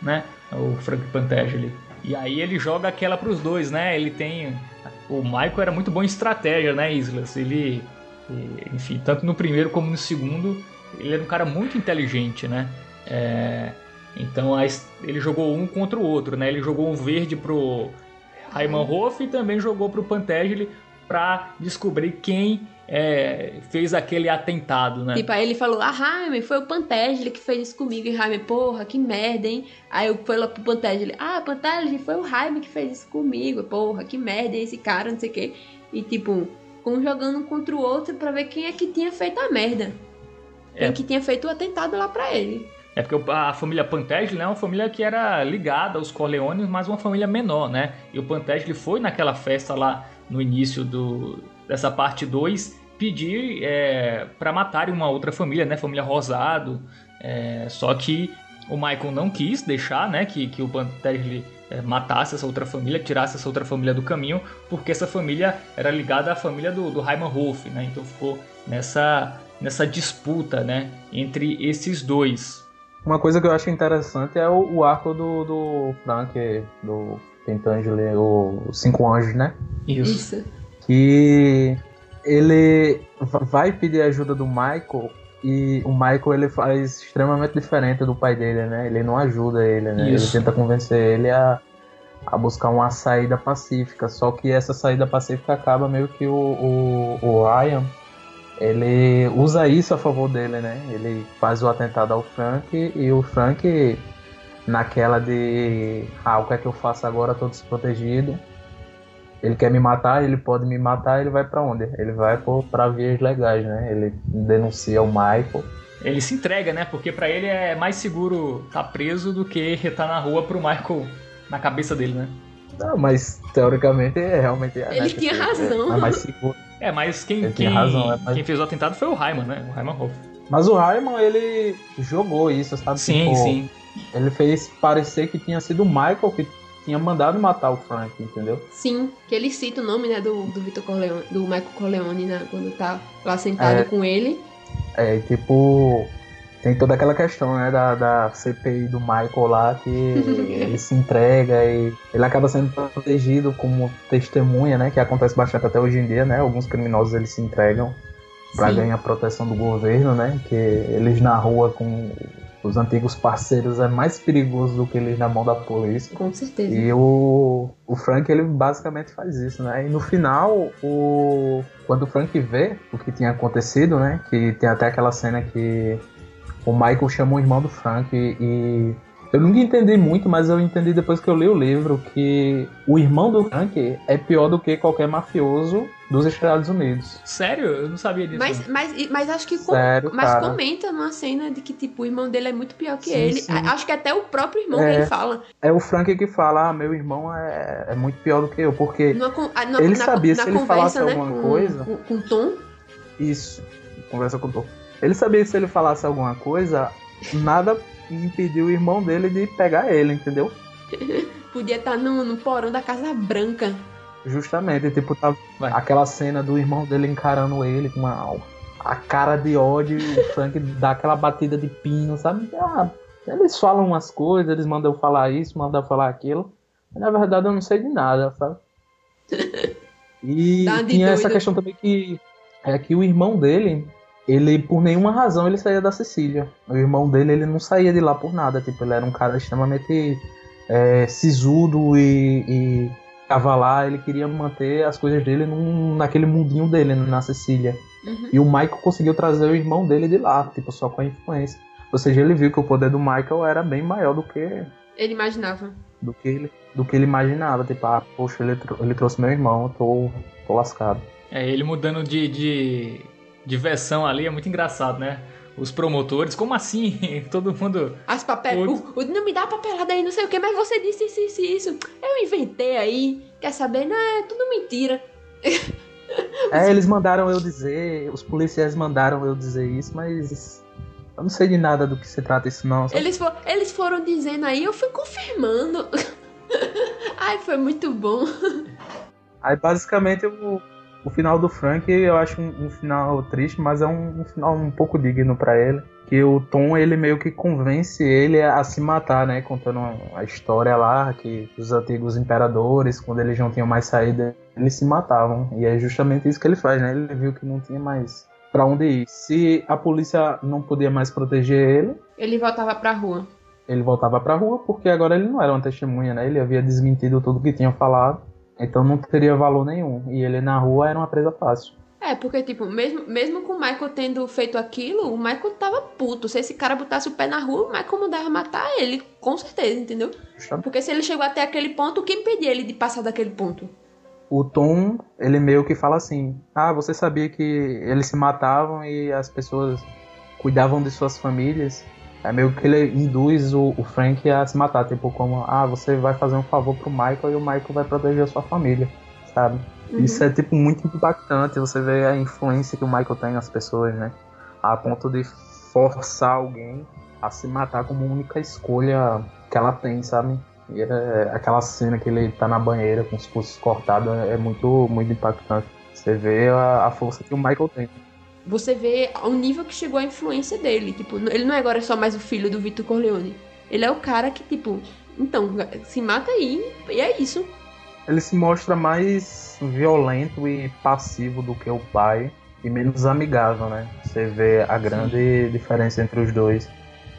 né? O Frank Pantageli. E aí ele joga aquela pros dois, né? Ele tem... O Michael era muito bom em estratégia, né, Islas? Ele, enfim, tanto no primeiro como no segundo, ele era um cara muito inteligente, né? É, então a ele jogou um contra o outro, né? Ele jogou um verde pro Rayman Hoff e também jogou pro Pantageli para descobrir quem é, fez aquele atentado, né? Tipo, aí ele falou, ah, Jaime, foi o Pantégile que fez isso comigo. E Jaime, porra, que merda, hein? Aí eu fui lá pro Pantégile, ah, Pantégile, foi o Jaime que fez isso comigo. Porra, que merda, esse cara, não sei o quê. E tipo, um jogando contra o outro para ver quem é que tinha feito a merda. É. que tinha feito o atentado lá pra ele. É porque a família Pantégile né, é uma família que era ligada aos Corleones, mas uma família menor, né? E o Pantégile foi naquela festa lá no início do, dessa parte 2 pedir é, para matarem uma outra família, né? Família Rosado. É, só que o Michael não quis deixar, né? Que, que o Pantégile é, matasse essa outra família, tirasse essa outra família do caminho, porque essa família era ligada à família do, do Hyman Wolf, né? Então ficou nessa, nessa disputa, né? Entre esses dois. Uma coisa que eu acho interessante é o, o arco do, do Frank, do Pentangeli, o Cinco Anjos, né? Isso. Isso. Que ele vai pedir ajuda do Michael e o Michael ele faz extremamente diferente do pai dele, né? Ele não ajuda ele, né? Isso. Ele tenta convencer ele a, a buscar uma saída pacífica. Só que essa saída pacífica acaba meio que o, o, o Ryan ele usa isso a favor dele, né? Ele faz o atentado ao Frank e o Frank, naquela de ah, o que é que eu faço agora? Tô desprotegido. Ele quer me matar, ele pode me matar, ele vai para onde? Ele vai para vias legais, né? Ele denuncia o Michael. Ele se entrega, né? Porque para ele é mais seguro estar tá preso do que estar na rua pro Michael na cabeça dele, né? Não, mas teoricamente é realmente. É, ele né? tinha razão. É, é mais seguro. É, mas quem, quem, razão, é, mas... quem fez o atentado foi o Rayman, né? O Rayman Hoff. Mas o Rayman, ele jogou isso, sabe? Sim, tipo, sim. Ele fez parecer que tinha sido o Michael que tinha mandado matar o Frank, entendeu? Sim, que ele cita o nome, né, do, do Vitor Corleone, do Michael Corleone, né, quando tá lá sentado é, com ele. É, tipo, tem toda aquela questão, né, da, da CPI do Michael lá, que [laughs] ele se entrega e ele acaba sendo protegido como testemunha, né, que acontece bastante até hoje em dia, né, alguns criminosos eles se entregam para ganhar proteção do governo, né, que eles na rua com os antigos parceiros é mais perigoso do que eles na mão da polícia. Com certeza. E o, o Frank, ele basicamente faz isso, né? E no final, o, quando o Frank vê o que tinha acontecido, né? Que tem até aquela cena que o Michael chama o irmão do Frank e eu nunca entendi muito, mas eu entendi depois que eu li o livro que o irmão do Frank é pior do que qualquer mafioso dos Estados Unidos. Sério? Eu não sabia disso. Mas, mas, mas acho que Sério, com, mas cara. comenta numa cena de que tipo o irmão dele é muito pior que sim, ele. Sim. Acho que até o próprio irmão é, que ele fala. É o Frank que fala, ah, meu irmão é, é muito pior do que eu, porque numa, numa, ele na, sabia na se ele falasse né, alguma com, coisa. Com, com Tom. Isso. Conversa com o Tom. Ele sabia que se ele falasse alguma coisa, nada impediu o irmão dele de pegar ele, entendeu? [laughs] Podia estar tá no, no porão da Casa Branca. Justamente, tipo, tava tá aquela cena do irmão dele encarando ele com uma a cara de ódio e o Frank [laughs] dá aquela batida de pino, sabe? Ah, eles falam umas coisas, eles mandam eu falar isso, mandam eu falar aquilo. Mas na verdade eu não sei de nada, sabe? [laughs] E tinha essa questão também que é que o irmão dele ele por nenhuma razão ele saía da Sicília. O irmão dele ele não saía de lá por nada, tipo ele era um cara extremamente é, sisudo e, e cavalar, ele queria manter as coisas dele num, naquele mundinho dele na Sicília. Uhum. E o Michael conseguiu trazer o irmão dele de lá, tipo só com a influência. Ou seja, ele viu que o poder do Michael era bem maior do que ele imaginava. Do que ele, do que ele imaginava, tipo, ah, poxa, ele, ele trouxe meu irmão, eu tô, tô lascado. É, ele mudando de, de de versão ali é muito engraçado, né? Os promotores, como assim? [laughs] Todo mundo. As papel. O, o, não me dá papelada aí, não sei o que, mas você disse isso, isso, isso. Eu inventei aí. Quer saber? Não, é tudo mentira. [laughs] É, eles mandaram eu dizer, os policiais mandaram eu dizer isso, mas eu não sei de nada do que se trata isso não. Eles, for, eles foram dizendo aí, eu fui confirmando. [laughs] Ai, foi muito bom. Aí basicamente eu o final do Frank eu acho um, um final triste, mas é um, um, final um pouco digno para ele. Que o Tom ele meio que convence ele a se matar, né? Contando a história lá que os antigos imperadores, quando eles não tinham mais saída, eles se matavam. E é justamente isso que ele faz, né? Ele viu que não tinha mais para onde ir. Se a polícia não podia mais proteger ele, ele voltava para rua. Ele voltava para rua porque agora ele não era uma testemunha, né? Ele havia desmentido tudo que tinha falado. Então não teria valor nenhum. E ele na rua era uma presa fácil. É, porque, tipo, mesmo, mesmo com o Michael tendo feito aquilo, o Michael tava puto. Se esse cara botasse o pé na rua, o Michael mandava matar ele, com certeza, entendeu? Porque se ele chegou até aquele ponto, o que impedia ele de passar daquele ponto? O Tom, ele meio que fala assim: Ah, você sabia que eles se matavam e as pessoas cuidavam de suas famílias? É meio que ele induz o, o Frank a se matar, tipo, como: Ah, você vai fazer um favor pro Michael e o Michael vai proteger a sua família, sabe? Uhum. Isso é, tipo, muito impactante. Você vê a influência que o Michael tem nas pessoas, né? A ponto de forçar alguém a se matar como única escolha que ela tem, sabe? E é, aquela cena que ele tá na banheira com os pulsos cortados é muito, muito impactante. Você vê a, a força que o Michael tem. Você vê o nível que chegou a influência dele. Tipo, ele não é agora só mais o filho do Vitor Corleone. Ele é o cara que, tipo, então, se mata aí e é isso. Ele se mostra mais violento e passivo do que o pai e menos amigável, né? Você vê a grande Sim. diferença entre os dois.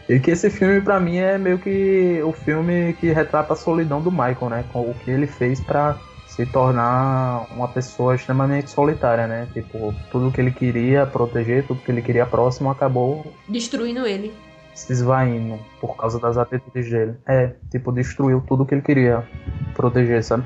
E que esse filme para mim é meio que o filme que retrata a solidão do Michael, né? Com o que ele fez para se tornar uma pessoa extremamente solitária, né? Tipo, tudo que ele queria proteger, tudo que ele queria próximo acabou destruindo ele. Se esvaindo por causa das atitudes dele. É, tipo, destruiu tudo que ele queria proteger, sabe?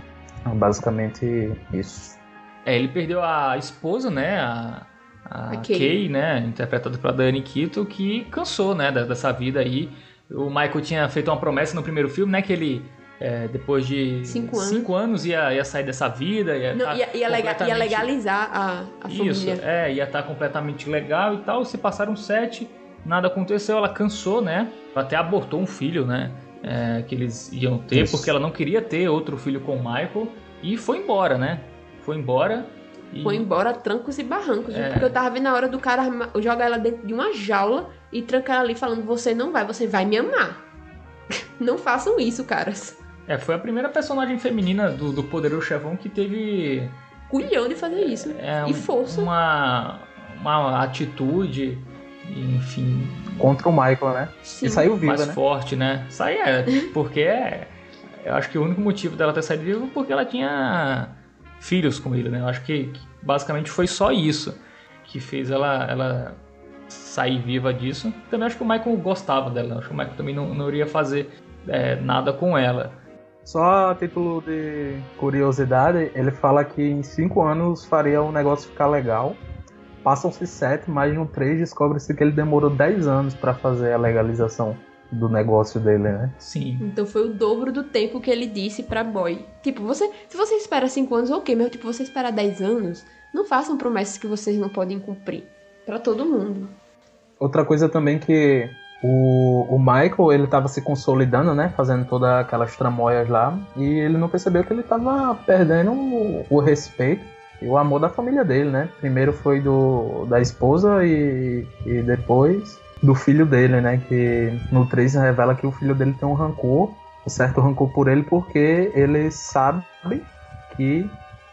Basicamente isso. É, ele perdeu a esposa, né? A, a Kay. Kay, né? Interpretada pela Dani Quito, que cansou, né? Dessa vida aí. O Michael tinha feito uma promessa no primeiro filme, né? Que ele é, depois de cinco anos, cinco anos ia, ia, sair dessa vida. Ia, Não, ia, ia, completamente... ia legalizar a, a família. Isso, é, ia estar completamente legal e tal. Se passaram sete, nada aconteceu, ela cansou, né? Ela até abortou um filho, né? é, que eles iam ter, Isso. porque ela não queria ter outro filho com o Michael e foi embora, né? Foi embora. E... Foi embora trancos e barrancos, é... porque eu tava vendo a hora do cara jogar ela dentro de uma jaula e trancar ela ali falando: Você não vai, você vai me amar. [laughs] não façam isso, caras. É, foi a primeira personagem feminina do, do Poderoso Chefão que teve. Culhão de fazer isso. É, e força. Uma, uma atitude enfim. Contra o Michael, né? Sim. E saiu viva, mais né? forte, né? Sai é, [laughs] porque é, eu acho que o único motivo dela ter saído viva é porque ela tinha filhos com ele, né? Eu acho que, que basicamente foi só isso que fez ela, ela sair viva disso. Também acho que o Michael gostava dela, acho que o Michael também não, não iria fazer é, nada com ela. Só a título de curiosidade, ele fala que em cinco anos faria o negócio ficar legal Passam-se sete, mais no três descobre-se que ele demorou dez anos para fazer a legalização do negócio dele, né? Sim. Então foi o dobro do tempo que ele disse pra Boy. Tipo, você, se você espera cinco anos, ok, mas tipo, você espera dez anos, não façam promessas que vocês não podem cumprir. para todo mundo. Outra coisa também que o, o Michael, ele tava se consolidando, né? Fazendo todas aquelas tramóias lá. E ele não percebeu que ele tava perdendo o, o respeito e o amor da família dele, né? Primeiro foi do da esposa e, e depois do filho dele, né? Que no 3 revela que o filho dele tem um rancor, um certo rancor por ele, porque ele sabe que.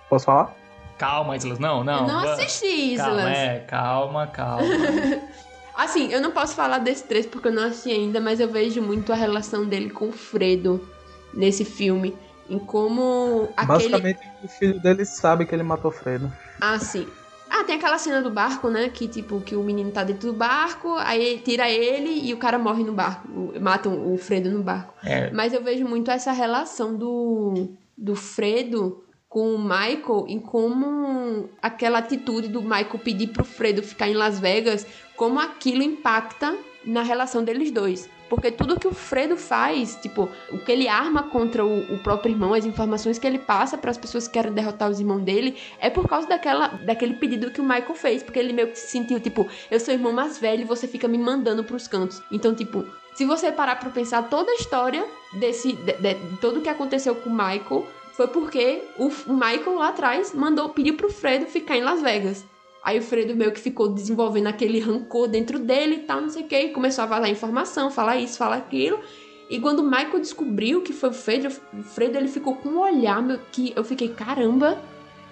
Posso falar? Calma, Islas, não, não. Eu não assisti, Islas. Calma, é, calma, calma. [laughs] assim, eu não posso falar desse 3 porque eu não assisti ainda, mas eu vejo muito a relação dele com o Fredo nesse filme. Em como aquele... Basicamente, o filho dele sabe que ele matou Fredo. Ah, sim. Ah, tem aquela cena do barco, né? Que tipo, que o menino tá dentro do barco, aí tira ele e o cara morre no barco. Matam o Fredo no barco. É. Mas eu vejo muito essa relação do, do Fredo com o Michael em como aquela atitude do Michael pedir pro Fredo ficar em Las Vegas, como aquilo impacta na relação deles dois. Porque tudo que o Fredo faz, tipo, o que ele arma contra o, o próprio irmão, as informações que ele passa para as pessoas que querem derrotar os irmãos dele, é por causa daquela, daquele pedido que o Michael fez. Porque ele meio que se sentiu, tipo, eu sou o irmão mais velho e você fica me mandando pros cantos. Então, tipo, se você parar pra pensar toda a história desse. De, de, de tudo que aconteceu com o Michael, foi porque o Michael lá atrás mandou, pediu pro Fredo ficar em Las Vegas. Aí o Fredo meio que ficou desenvolvendo aquele rancor dentro dele e tal, não sei o que, começou a vazar informação, falar isso, falar aquilo. E quando o Michael descobriu que foi o Fredo, o Fredo ele ficou com um olhar meu, que eu fiquei, caramba,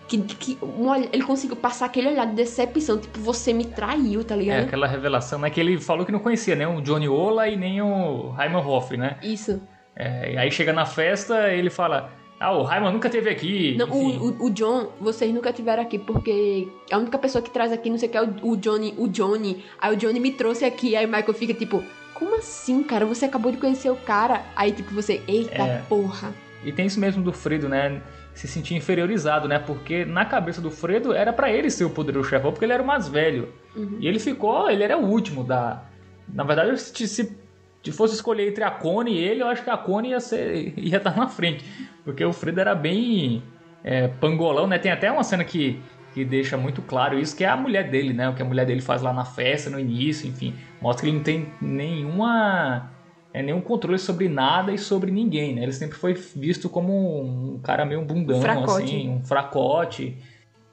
que, que um ele conseguiu passar aquele olhar de decepção, tipo, você me traiu, tá ligado? É, aquela revelação, né? Que ele falou que não conhecia nem o Johnny Ola e nem o Raymond Hoff, né? Isso. É, aí chega na festa, ele fala, Ah, o Raiman nunca teve aqui. Não, o, o, John, vocês nunca tiveram aqui, porque a única pessoa que traz aqui, não sei o que, é o, o Johnny, o Johnny. Aí o Johnny me trouxe aqui, aí o Michael fica tipo, como assim, cara? Você acabou de conhecer o cara. Aí, tipo, você, eita É. porra. E tem isso mesmo do Fredo, né? Se sentir inferiorizado, né? Porque na cabeça do Fredo era pra ele ser o poderoso chefão, porque ele era o mais velho. Uhum. E ele ficou, ele era o último da. Na verdade, se, se, se fosse escolher entre a Connie e ele, eu acho que a Connie ia ser, [laughs] ia estar na frente. Porque o Fredo era bem é, pangolão, né? Tem até uma cena que, que deixa muito claro isso, que é a mulher dele, né? O que a mulher dele faz lá na festa, no início, enfim. Mostra que ele não tem nenhuma é, nenhum controle sobre nada e sobre ninguém, né? Ele sempre foi visto como um cara meio bundão, Fracote. assim, um fracote.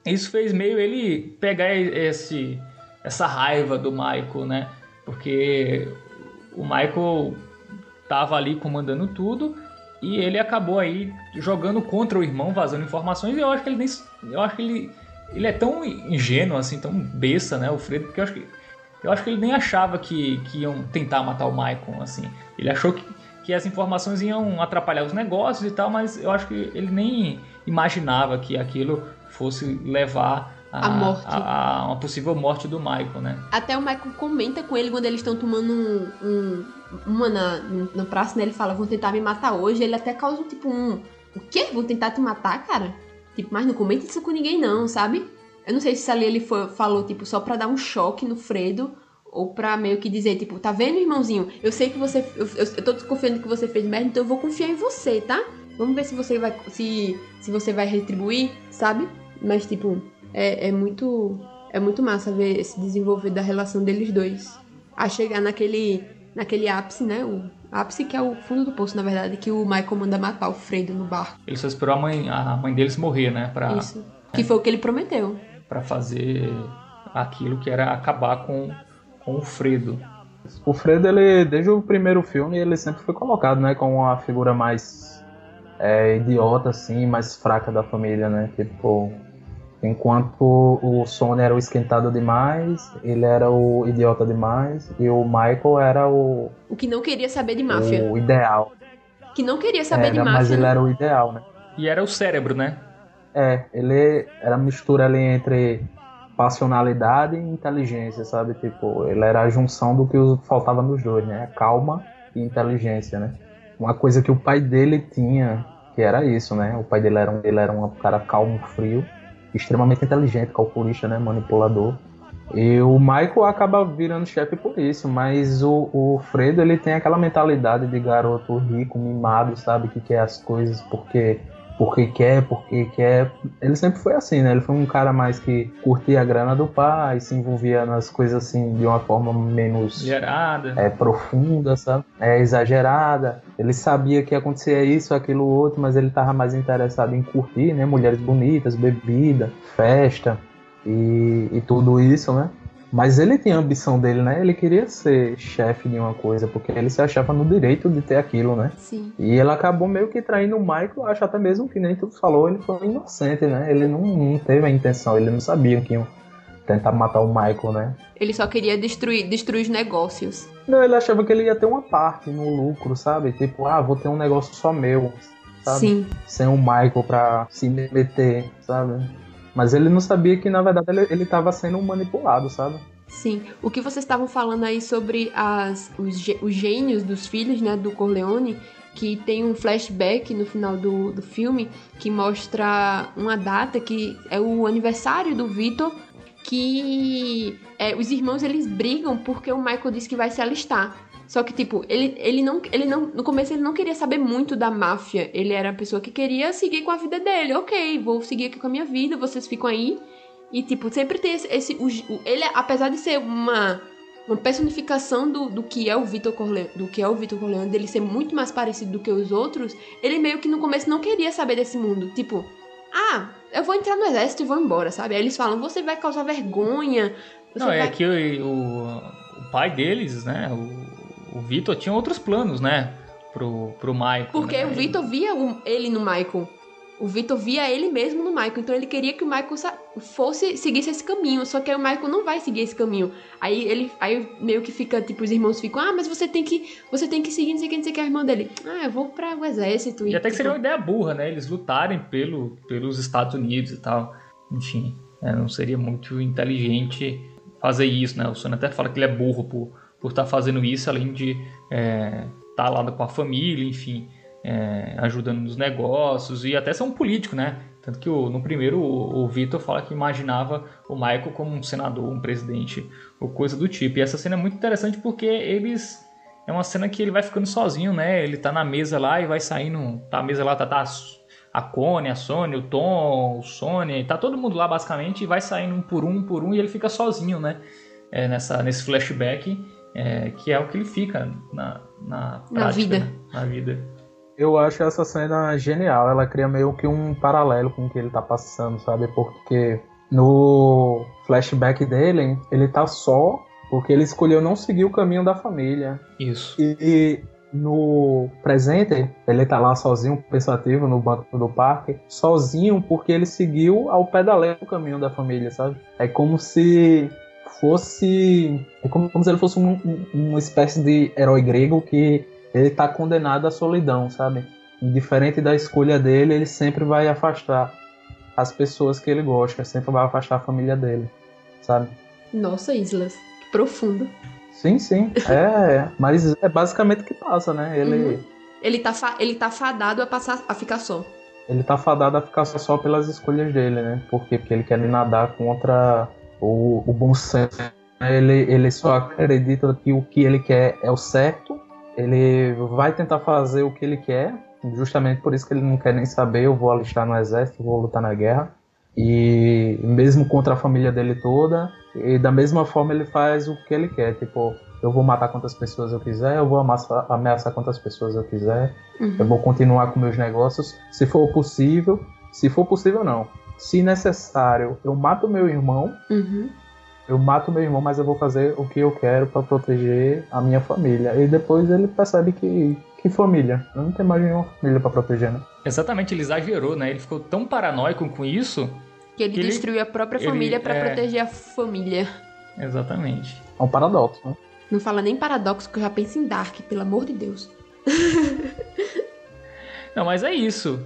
Isso fez meio ele pegar esse, essa raiva do Michael, né? Porque o Michael tava ali comandando tudo e ele acabou aí jogando contra o irmão, vazando informações e eu acho que ele nem, eu acho que ele ele é tão ingênuo assim, tão besta, né, o Fredo, porque eu acho que eu acho que ele nem achava que, que iam tentar matar o Michael, assim. Ele achou que, que as informações iam atrapalhar os negócios e tal, mas eu acho que ele nem imaginava que aquilo fosse levar a, A morte. a- a uma possível morte do Michael, né? Até o Michael comenta com ele quando eles estão tomando um, um- uma na, na praça, né? Ele fala, vão tentar me matar hoje. Ele até causa, tipo, um... O quê? Vão tentar te matar, cara? Tipo, mas não comenta isso com ninguém não, sabe? Eu não sei se ali ele foi- falou, tipo, só pra dar um choque no Fredo. Ou pra meio que dizer, tipo, tá vendo, irmãozinho? Eu sei que você... Eu, eu, eu tô desconfiando que você fez merda, então eu vou confiar em você, tá? Vamos ver se você vai... Se, se você vai retribuir, sabe? Mas, tipo, é, é muito... É muito massa ver esse desenvolver da relação deles dois. A chegar naquele, naquele ápice, né? O ápice que é o fundo do poço, na verdade, que o Michael manda matar o Fredo no barco. Ele só esperou a mãe, a mãe deles morrer, né? Pra, Isso. Que foi o que ele prometeu. pra fazer aquilo que era acabar com, com o Fredo. O Fredo, ele, desde o primeiro filme, ele sempre foi colocado, né, como a figura mais é, idiota, assim, mais fraca da família, né? Tipo, enquanto o Sony era o esquentado demais, ele era o idiota demais, e o Michael era o, O que não queria saber de máfia. o ideal. Que não queria saber de Era, mas máfia. ele né? era o ideal, né? E era o cérebro, né? É, ele era a mistura ali entre passionalidade e inteligência, sabe? Tipo, ele era a junção do que os- faltava nos dois, né? Calma e inteligência, né? Uma coisa que o pai dele tinha, que era isso, né? O pai dele era um, ele era um cara calmo, frio, extremamente inteligente, calculista, né? Manipulador. E o Michael acaba virando chefe por isso, mas o, o Fredo ele tem aquela mentalidade de garoto rico, mimado, sabe? Que quer as coisas porque porque quer, porque quer. Ele sempre foi assim, né? Ele foi um cara mais que curtia a grana do pai, se envolvia nas coisas assim de uma forma menos Gerada. é, profunda, sabe? É exagerada. Ele sabia que acontecia isso, aquilo, outro, mas ele estava mais interessado em curtir, né? Mulheres bonitas, bebida, festa e, e tudo isso, né? Mas ele tinha a ambição dele, né? Ele queria ser chefe de uma coisa, porque ele se achava no direito de ter aquilo, né? Sim. E ele acabou meio que traindo o Michael, acho até mesmo que nem tu falou, ele foi inocente, né? Ele não, não teve a intenção, ele não sabia que iam tentar matar o Michael, né? Ele só queria destruir, destruir os negócios. Não, ele achava que ele ia ter uma parte no lucro, sabe? Tipo, ah, vou ter um negócio só meu, sabe? Sim. Sem o Michael pra se meter, sabe? Mas ele não sabia que, na verdade, ele, ele tava sendo manipulado, sabe? Sim. O que vocês estavam falando aí sobre as, os, os gênios dos filhos, né, do Corleone, que tem um flashback no final do, do filme que mostra uma data que é o aniversário do Vitor, que é, os irmãos eles brigam porque o Michael disse que vai se alistar. Só que, tipo, ele, ele não. Ele não. No começo ele não queria saber muito da máfia. Ele era a pessoa que queria seguir com a vida dele. Ok, vou seguir aqui com a minha vida, vocês ficam aí. E, tipo, sempre tem esse. esse o, ele, apesar de ser uma, uma personificação do, do que é o Vitor Corleone, do que é o Vitor Corleone, dele ser muito mais parecido do que os outros, ele meio que no começo não queria saber desse mundo. Tipo, ah, eu vou entrar no exército e vou embora, sabe? Aí eles falam, você vai causar vergonha. Você Não, vai... é que o, o, o pai deles, né? O, o Vitor tinha outros planos, né? Pro, pro Michael. Porque né? o Vitor via o- ele no Michael. o Vitor via ele mesmo no Michael, então ele queria que o Michael fosse seguisse esse caminho, só que aí o Michael não vai seguir esse caminho. Aí ele aí meio que fica, tipo, os irmãos ficam: "Ah, mas você tem que você tem que seguir, não sei o que, não sei o que, a irmã dele: "Ah, eu vou para o exército". E, e até que tipo, seria uma ideia burra, né? Eles lutarem pelo pelos Estados Unidos e tal. Enfim, é, não seria muito inteligente fazer isso, né? O Sônia até fala que ele é burro por por estar tá fazendo isso, além de estar é, tá lá com a família, enfim é, ajudando nos negócios e até ser um político, né? Tanto que o, no primeiro o, o Vitor fala que imaginava o Michael como um senador, um presidente, ou coisa do tipo. E essa cena é muito interessante porque eles. É uma cena que ele vai ficando sozinho, né? Ele tá na mesa lá e vai saindo. Tá a mesa lá, tá, tá a Connie, a Sônia, o Tom, o Sônia, tá todo mundo lá basicamente e vai saindo um por um, um por um e ele fica sozinho, né? É, nessa, nesse flashback, é, que é o que ele fica na, na, prática, na vida. Né? Na vida. Eu acho essa cena genial. Ela cria meio que um paralelo com o que ele tá passando, sabe? Porque no flashback dele, ele tá só porque ele escolheu não seguir o caminho da família. Isso. E, e no presente, ele tá lá sozinho, pensativo, no banco do parque, sozinho porque ele seguiu ao pé da letra o caminho da família, sabe? É como se fosse. É como, como se ele fosse um, um, uma espécie de herói grego que ele está condenado à solidão, sabe? Indiferente da escolha dele, ele sempre vai afastar as pessoas que ele gosta, sempre vai afastar a família dele, sabe? Nossa, Islas, que profundo. Sim, sim. [laughs] É, mas é basicamente o que passa, né? Ele, uhum. ele, tá, ele tá fadado a, passar, a ficar só. Ele tá fadado a ficar só pelas escolhas dele, né? Por quê? Porque ele quer nadar contra o, o bom senso. Ele, ele só acredita que o que ele quer é o certo ele vai tentar fazer o que ele quer, justamente por isso que ele não quer nem saber. Eu vou alistar no exército, vou lutar na guerra. E mesmo contra a família dele toda, e da mesma forma ele faz o que ele quer. Tipo, eu vou matar quantas pessoas eu quiser, eu vou ameaçar, ameaçar quantas pessoas eu quiser, uhum. eu vou continuar com meus negócios, se for possível. Se for possível, não. Se necessário, eu mato meu irmão. Uhum eu mato meu irmão, mas eu vou fazer o que eu quero para proteger a minha família. E depois ele percebe que que família? Eu não tenho mais nenhuma família para proteger, né? Exatamente, ele exagerou, né? Ele ficou tão paranoico com isso que ele que destruiu ele, a própria família para é... proteger a família. Exatamente. É um paradoxo, né? Não fala nem paradoxo que eu já penso em Dark, pelo amor de Deus. não, mas é isso.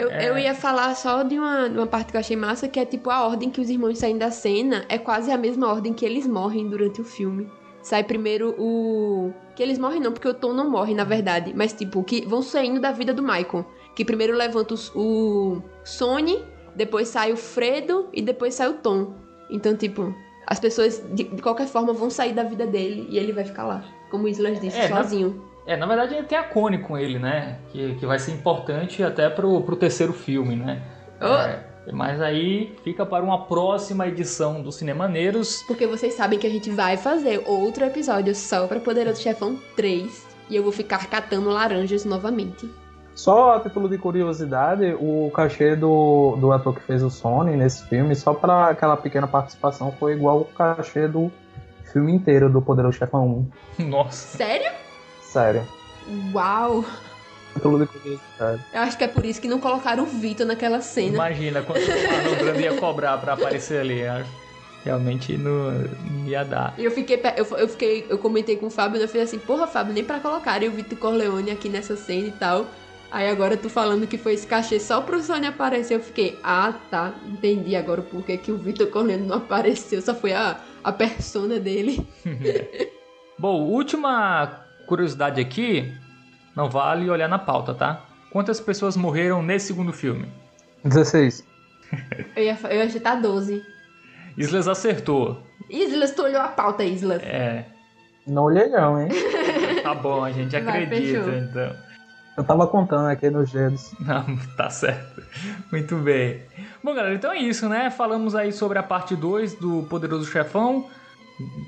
Eu, é... eu ia falar só de uma, uma parte que eu achei massa, que é tipo a ordem que os irmãos saem da cena é quase a mesma ordem que eles morrem durante o filme. Sai primeiro o. Que eles morrem não, porque o Tom não morre, na verdade. Mas, tipo, que vão saindo da vida do Michael. Que primeiro levanta o Sony, depois sai o Fredo e depois sai o Tom. Então, tipo, as pessoas de, de qualquer forma vão sair da vida dele e ele vai ficar lá. Como o Islas disse, é, sozinho. É, na verdade tem a Cone com ele, né? Que, que vai ser importante até pro, pro terceiro filme, né? Oh. É, mas aí fica para uma próxima edição do Cinemaneiros. Porque vocês sabem que a gente vai fazer outro episódio só para Poderoso Chefão 3. E eu vou ficar catando laranjas novamente. Só a título de curiosidade, o cachê do, do ator que fez o Sony nesse filme, só para aquela pequena participação, foi igual o cachê do filme inteiro do Poderoso Chefão 1. [laughs] Nossa. Sério? Sério. Uau! Curiosidade. Eu acho que é por isso que não colocaram o Vitor naquela cena. Imagina quando o Brando ia cobrar pra aparecer ali. Realmente não, não ia dar. Eu fiquei, eu, eu fiquei, eu comentei com o Fábio, e eu falei assim, porra, Fábio, nem pra colocar o Vitor Corleone aqui nessa cena e tal. Aí agora tu falando que foi esse cachê só pro Sony aparecer, eu fiquei, ah, tá, entendi agora por que, que o Vitor Corleone não apareceu, só foi a, a persona dele. [laughs] Bom, última Curiosidade aqui, não vale olhar na pauta, tá? Quantas pessoas morreram nesse segundo filme? 16. [laughs] eu, ia, eu ia chutar 12. Islas acertou. Islas, tu olhou a pauta, Islas. É. Não olhei não, hein? [laughs] tá bom, a gente acredita, Vai, então. Eu tava contando aqui nos dedos. Não, [laughs] tá certo. Muito bem. Bom, galera, então é isso, né? Falamos aí sobre a parte 2 do Poderoso Chefão.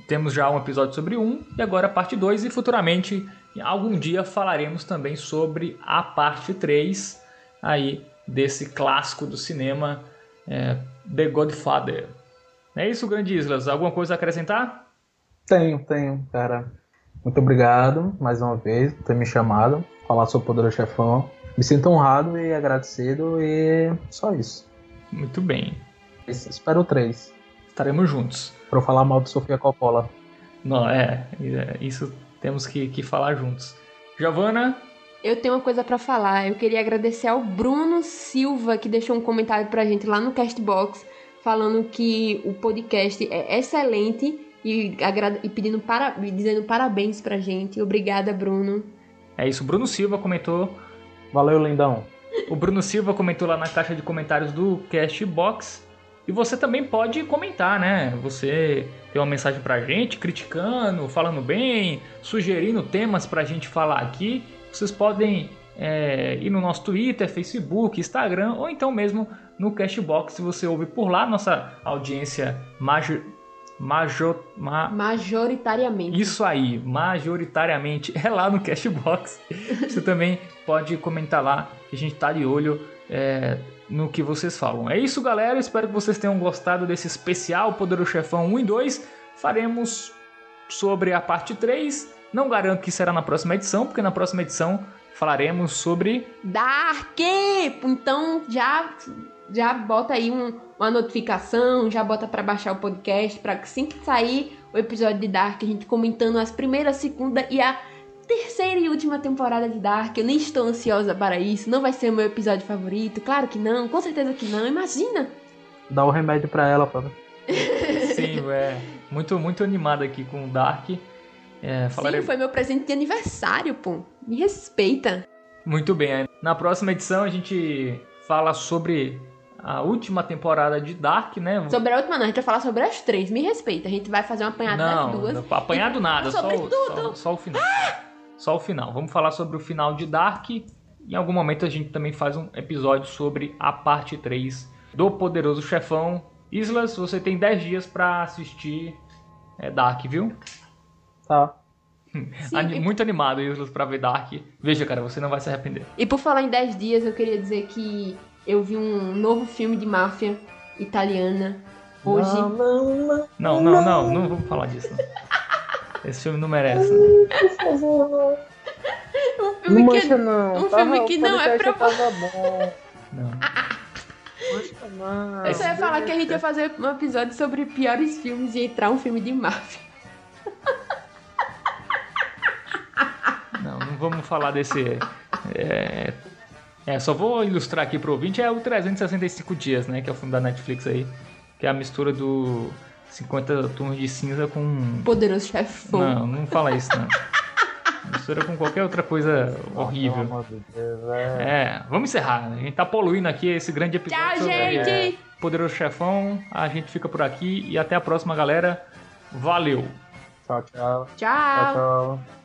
Temos já um episódio sobre um e agora a parte 2 e futuramente algum dia falaremos também sobre a parte 3 aí desse clássico do cinema é, The Godfather. É isso, Grande Islas? Alguma coisa a acrescentar? Tenho, tenho, cara. Muito obrigado mais uma vez por ter me chamado, falar sobre o Poderoso Chefão. Me sinto honrado e agradecido e só isso. Muito bem. Espero três. Estaremos juntos. Pra eu falar mal de Sofia Coppola. Não, é, é isso temos que, que falar juntos. Giovana? Eu tenho uma coisa para falar. Eu queria agradecer ao Bruno Silva, que deixou um comentário pra gente lá no Castbox, falando que o podcast é excelente e, e pedindo para, dizendo parabéns pra gente. Obrigada, Bruno. É isso, o Bruno Silva comentou. Valeu, lindão. O Bruno Silva comentou lá na caixa de comentários do Castbox. E você também pode comentar, né? Você tem uma mensagem pra gente, criticando, falando bem, sugerindo temas pra gente falar aqui. Vocês podem é, ir no nosso Twitter, Facebook, Instagram ou então mesmo no Cashbox, se você ouve por lá, nossa audiência major, major, ma... majoritariamente. Isso aí, majoritariamente é lá no Cashbox. [laughs] você também pode comentar lá, que a gente tá de olho é, no que vocês falam. É isso, galera. Espero que vocês tenham gostado desse especial Poderoso Chefão 1 e 2. Faremos sobre a parte 3. Não garanto que será na próxima edição, porque na próxima edição falaremos sobre Dark. Então já já bota aí um, uma notificação, já bota para baixar o podcast para que assim que sair o episódio de Dark a gente comentando as primeiras, segunda e a terceira e última temporada de Dark. Eu nem estou ansiosa para isso. Não vai ser o meu episódio favorito. Claro que não, com certeza que não. Imagina! Dá o um remédio para ela, Fábio. [laughs] Sim, é. Muito, muito animada aqui com o Dark. É, falarei... Sim, foi meu presente de aniversário, pô. Me respeita. Muito bem. Na próxima edição a gente fala sobre a última temporada de Dark, né? Sobre a última não, a gente vai falar sobre as três. Me respeita. A gente vai fazer um apanhado não, das duas. Não, apanhado e... nada, só, só, só, o final. Ah! Só o final. Vamos falar sobre o final de Dark. Em algum momento a gente também faz um episódio sobre a parte 3 do Poderoso Chefão. Islas, você tem 10 dias para assistir é, Dark, viu? Tá. Sim, Muito e... animado, Islas, pra ver Dark. Veja, cara, você não vai se arrepender. E por falar em 10 dias, eu queria dizer que eu vi um novo filme de máfia italiana hoje. Não, não, não. Não, não, não, não vamos falar disso. Esse filme não merece. Né? Por [laughs] favor. Um filme não que, não. Um filme que não é pra. Não. Não. Você ia falar que a gente ia fazer um episódio sobre piores filmes e entrar um filme de máfia. Não, não vamos falar desse. É, é, só vou ilustrar aqui pro ouvinte: é o 365 Dias, né? Que é o filme da Netflix aí. Que é a mistura do 50 tons de cinza com. Poderoso chefão. Não, não fala isso, não. Mistura com qualquer outra coisa horrível. É. é, vamos encerrar. A gente tá poluindo aqui esse grande episódio. Tchau, gente! É, Poderoso Chefão. A gente fica por aqui e até a próxima, galera. Valeu! Tchau, tchau. Tchau, tchau. tchau.